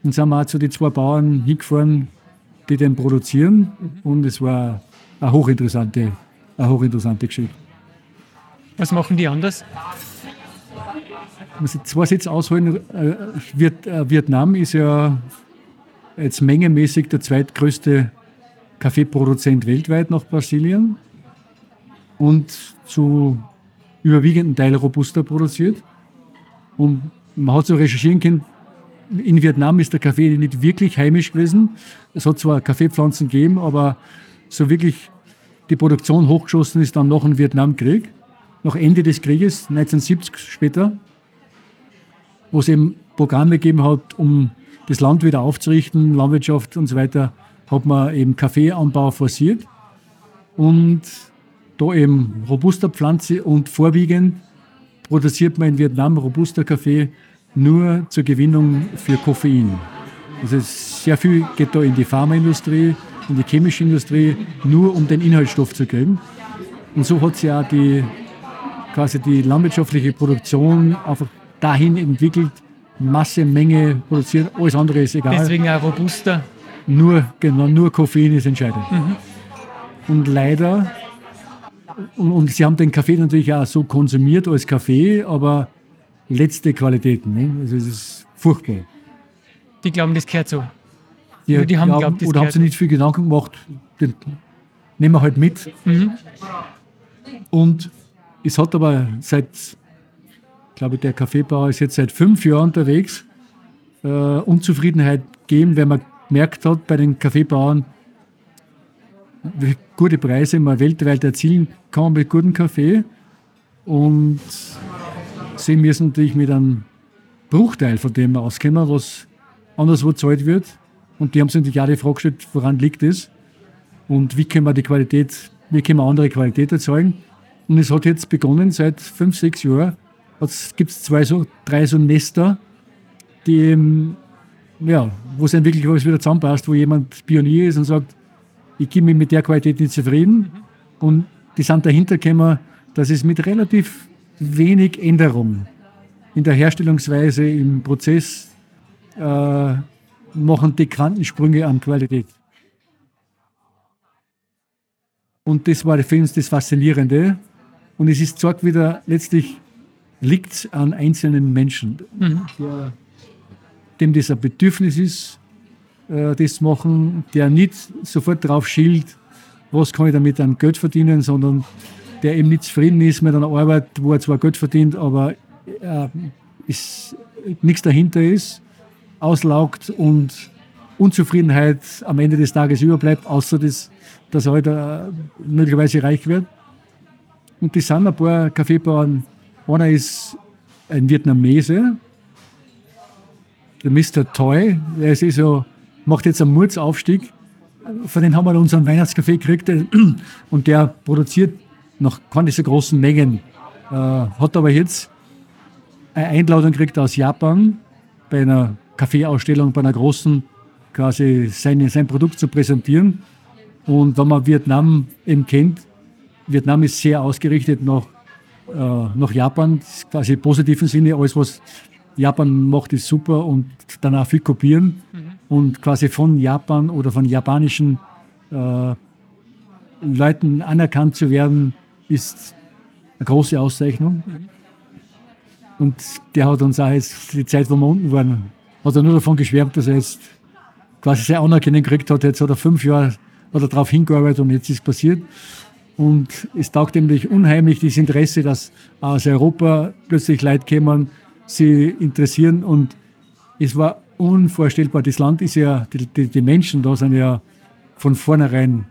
und sind wir auch zu den zwei Bauern hingefahren, die den produzieren. Und es war eine hochinteressante, eine hochinteressante Geschichte. Was machen die anders? Ich muss jetzt zwei Sätze ausholen. Äh, äh, Vietnam ist ja jetzt mengemäßig der zweitgrößte Kaffeeproduzent weltweit nach Brasilien und zu überwiegenden Teil Robusta produziert. Und man hat so recherchieren können, in Vietnam ist der Kaffee nicht wirklich heimisch gewesen. Es hat zwar Kaffeepflanzen gegeben, aber so wirklich die Produktion hochgeschossen ist dann nach dem Vietnamkrieg, nach Ende des Krieges, 1970 später, wo es eben Programme gegeben hat, um das Land wieder aufzurichten, Landwirtschaft und so weiter, hat man eben Kaffeeanbau forciert. und da eben robuster Pflanze und vorwiegend produziert man in Vietnam robuster Kaffee nur zur Gewinnung für Koffein. Also sehr viel geht da in die Pharmaindustrie, in die chemische Industrie, nur um den Inhaltsstoff zu kriegen. Und so hat sich auch die, quasi die landwirtschaftliche Produktion einfach dahin entwickelt, Masse, Menge produzieren, alles andere ist egal. Deswegen auch robuster. Nur, genau, nur Koffein ist entscheidend. Mhm. Und leider, und, und, sie haben den Kaffee natürlich auch so konsumiert als Kaffee, aber letzte Qualitäten. Ne? Also es ist furchtbar. Die glauben, das gehört so. Die, oder die haben, glauben, glaubt, oder haben sich nicht viel Gedanken gemacht, den nehmen wir halt mit. Mhm. Und es hat aber seit, glaube der Kaffeebauer ist jetzt seit fünf Jahren unterwegs, äh, Unzufriedenheit gegeben, weil man gemerkt hat bei den Kaffeebauern, wie gute Preise man weltweit erzielen kann mit gutem Kaffee. Und sie müssen natürlich mit einem Bruchteil von dem auskennen, was anderswo gezahlt wird. Und die haben sich natürlich auch die Frage gestellt, woran liegt das? Und wie können wir die Qualität, wie können wir andere Qualität erzeugen? Und es hat jetzt begonnen, seit fünf, sechs Jahren gibt es zwei so, drei so Nester, die ja, wo es dann wirklich was wieder zusammenpasst, wo jemand Pionier ist und sagt, ich gebe mich mit der Qualität nicht zufrieden. Und die sind dahinter gekommen, dass es mit relativ wenig Änderung in der Herstellungsweise, im Prozess, äh, machen die Quantensprünge an Qualität. Und das war für uns das Faszinierende. Und es ist sagt wieder, letztlich liegt an einzelnen Menschen, mhm. der, dem das ein Bedürfnis ist, äh, das zu machen, der nicht sofort drauf schielt, was kann ich damit an Geld verdienen, sondern der eben nicht zufrieden ist mit einer Arbeit, wo er zwar Geld verdient, aber äh, ist, nichts dahinter ist, auslaugt und Unzufriedenheit am Ende des Tages überbleibt, außer das, dass er halt äh, möglicherweise reich wird. Und die sind ein paar Kaffeebauern. Einer ist ein Vietnamese, der Mr. Toy, der ist eh so, macht jetzt einen Murzaufstieg. Von dem haben wir unseren Weihnachtskaffee gekriegt und der produziert noch keine so großen Mengen. Äh, hat aber jetzt eine Einladung gekriegt aus Japan bei einer Kaffeeausstellung, bei einer großen, quasi seine, sein Produkt zu präsentieren. Und wenn man Vietnam eben kennt, Vietnam ist sehr ausgerichtet nach, äh, nach Japan, quasi im positiven Sinne. Alles, was Japan macht, ist super und danach viel kopieren. Mhm. Und quasi von Japan oder von japanischen äh, Leuten anerkannt zu werden, ist eine große Auszeichnung. Mhm. Und der hat uns auch jetzt die Zeit, wo wir unten waren, hat er nur davon geschwärmt, dass er jetzt quasi seine Anerkennung gekriegt hat. Jetzt hat er fünf Jahre hat er darauf hingearbeitet und jetzt ist es passiert. Und es taugt nämlich unheimlich das Interesse, dass aus Europa plötzlich Leute kommen, sie interessieren. Und es war unvorstellbar. Das Land ist ja, die, die, die Menschen da sind ja von vornherein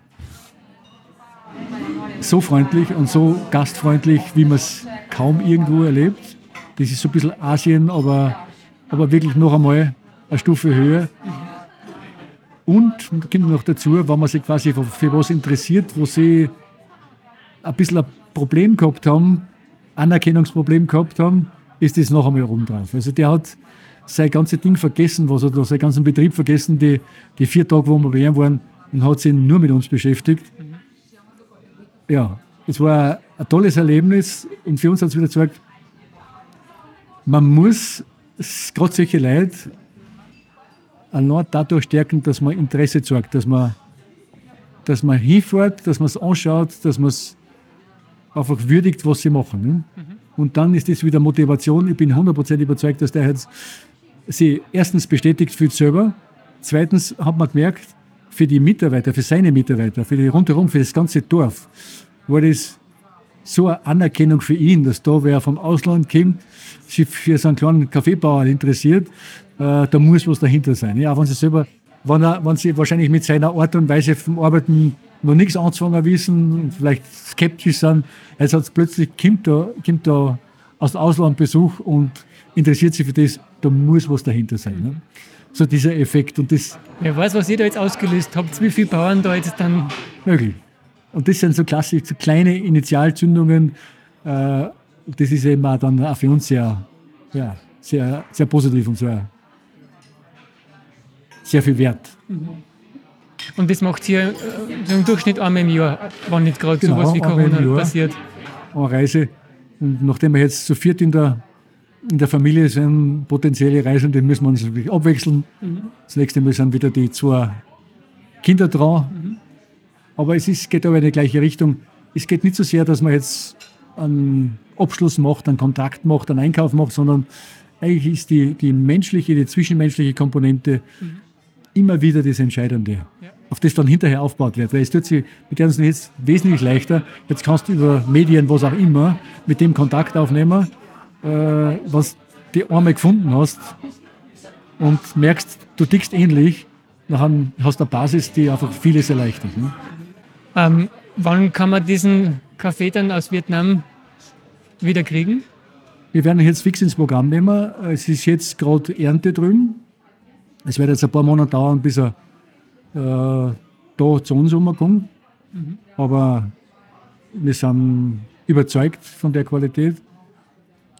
so freundlich und so gastfreundlich, wie man es kaum irgendwo erlebt. Das ist so ein bisschen Asien, aber, aber wirklich noch einmal eine Stufe höher. Und, kommt noch dazu, wenn man sich quasi für was interessiert, wo sie ein bisschen ein Problem gehabt haben, Anerkennungsproblem gehabt haben, ist das noch einmal oben drauf. Also der hat sein ganzes Ding vergessen, was er seinen ganzen Betrieb vergessen, die, die vier Tage, wo wir bei ihm waren, und hat sich nur mit uns beschäftigt. Ja, es war ein tolles Erlebnis und für uns hat es wieder gezeigt, man muss gerade solche Leute allein dadurch stärken, dass man Interesse zeigt, dass man, dass man hinfährt, dass man es anschaut, dass man es einfach würdigt, was sie machen. Ne? Mhm. Und dann ist das wieder Motivation. Ich bin 100% überzeugt, dass der jetzt sie erstens bestätigt fühlt selber, zweitens hat man gemerkt, für die Mitarbeiter, für seine Mitarbeiter, für die rundherum, für das ganze Dorf, war das so eine Anerkennung für ihn, dass da wer vom Ausland kommt, sich für so einen kleinen Kaffeebauer interessiert, äh, da muss was dahinter sein. Ja, wenn sie selber, wenn, er, wenn sie wahrscheinlich mit seiner Art und Weise vom Arbeiten noch nichts anzufangen wissen, vielleicht skeptisch sind, jetzt hat plötzlich kommt da, kommt da aus dem Ausland Besuch und interessiert sich für das, da muss was dahinter sein. Ne? So dieser Effekt und das. Wer weiß, was ihr da jetzt ausgelöst habt, wie viele Bauern da jetzt dann. Möglich. Und das sind so klassisch, so kleine Initialzündungen. Äh, das ist eben auch dann auch für uns sehr, ja, sehr, sehr positiv und sehr, sehr viel wert. Und das macht hier äh, im Durchschnitt einmal im Jahr, wenn nicht gerade Genau, sowas wie Corona passiert. eine Reise. Und nachdem wir jetzt zu viert in der, in der Familie sind, potenzielle Reisende, müssen wir uns natürlich abwechseln. Das nächste Mal sind wieder die zwei Kinder dran. Aber es ist, geht aber in die gleiche Richtung. Es geht nicht so sehr, dass man jetzt einen Abschluss macht, einen Kontakt macht, einen Einkauf macht, sondern eigentlich ist die, die menschliche, die zwischenmenschliche Komponente immer wieder das Entscheidende, Ja. Auf das dann hinterher aufgebaut wird. Weil es tut sich mit dem jetzt wesentlich leichter. Jetzt kannst du über Medien, was auch immer, mit dem Kontakt aufnehmen, äh, was du einmal gefunden hast und merkst, du tickst ähnlich, dann hast du eine Basis, die einfach vieles erleichtert. Ne? Ähm, wann kann man diesen Kaffee dann aus Vietnam wieder kriegen? Wir werden ihn jetzt fix ins Programm nehmen. Es ist jetzt gerade Ernte drüben. Es wird jetzt ein paar Monate dauern, bis er da zu uns umkommt. Aber wir sind überzeugt von der Qualität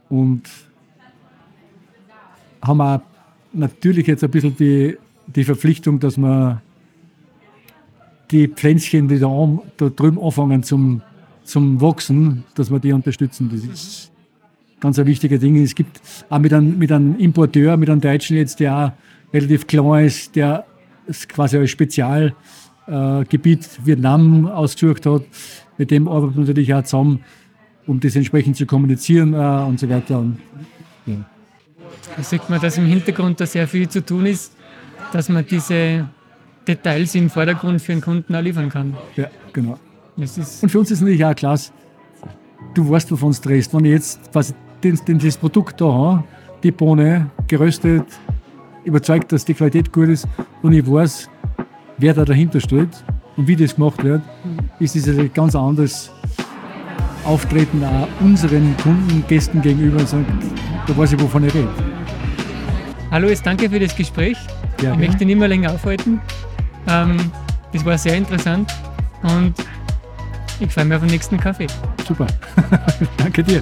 und haben auch natürlich jetzt ein bisschen die, die Verpflichtung, dass wir die Pflänzchen, die da, an, da drüben anfangen zum, zum Wachsen, dass wir die unterstützen. Das ist ganz ein wichtiger Ding. Es gibt auch mit einem, mit einem Importeur, mit einem Deutschen jetzt, der auch relativ klein ist, der es quasi als Spezialgebiet äh, Vietnam ausgesucht hat. Mit dem arbeitet man natürlich auch zusammen, um das entsprechend zu kommunizieren äh, und so weiter. Und, ja. Da sieht man, dass im Hintergrund da sehr viel zu tun ist, dass man diese Details im Vordergrund für den Kunden auch liefern kann. ja, genau. Das Und für uns ist natürlich auch klar, du weißt, wovon du drehst. Wenn ich jetzt quasi den, den, das Produkt da habe, die Bohne, geröstet, überzeugt, dass die Qualität gut ist und ich weiß, wer da dahinter steht und wie das gemacht wird, ist das ein ganz anderes Auftreten auch unseren Kunden, Gästen gegenüber und sagen, da weiß ich, wovon ich rede. Hallo, jetzt danke für das Gespräch. Ja, ich möchte nicht mehr länger aufhalten. Ähm, das war sehr interessant und ich freue mich auf den nächsten Kaffee. Super. Danke dir.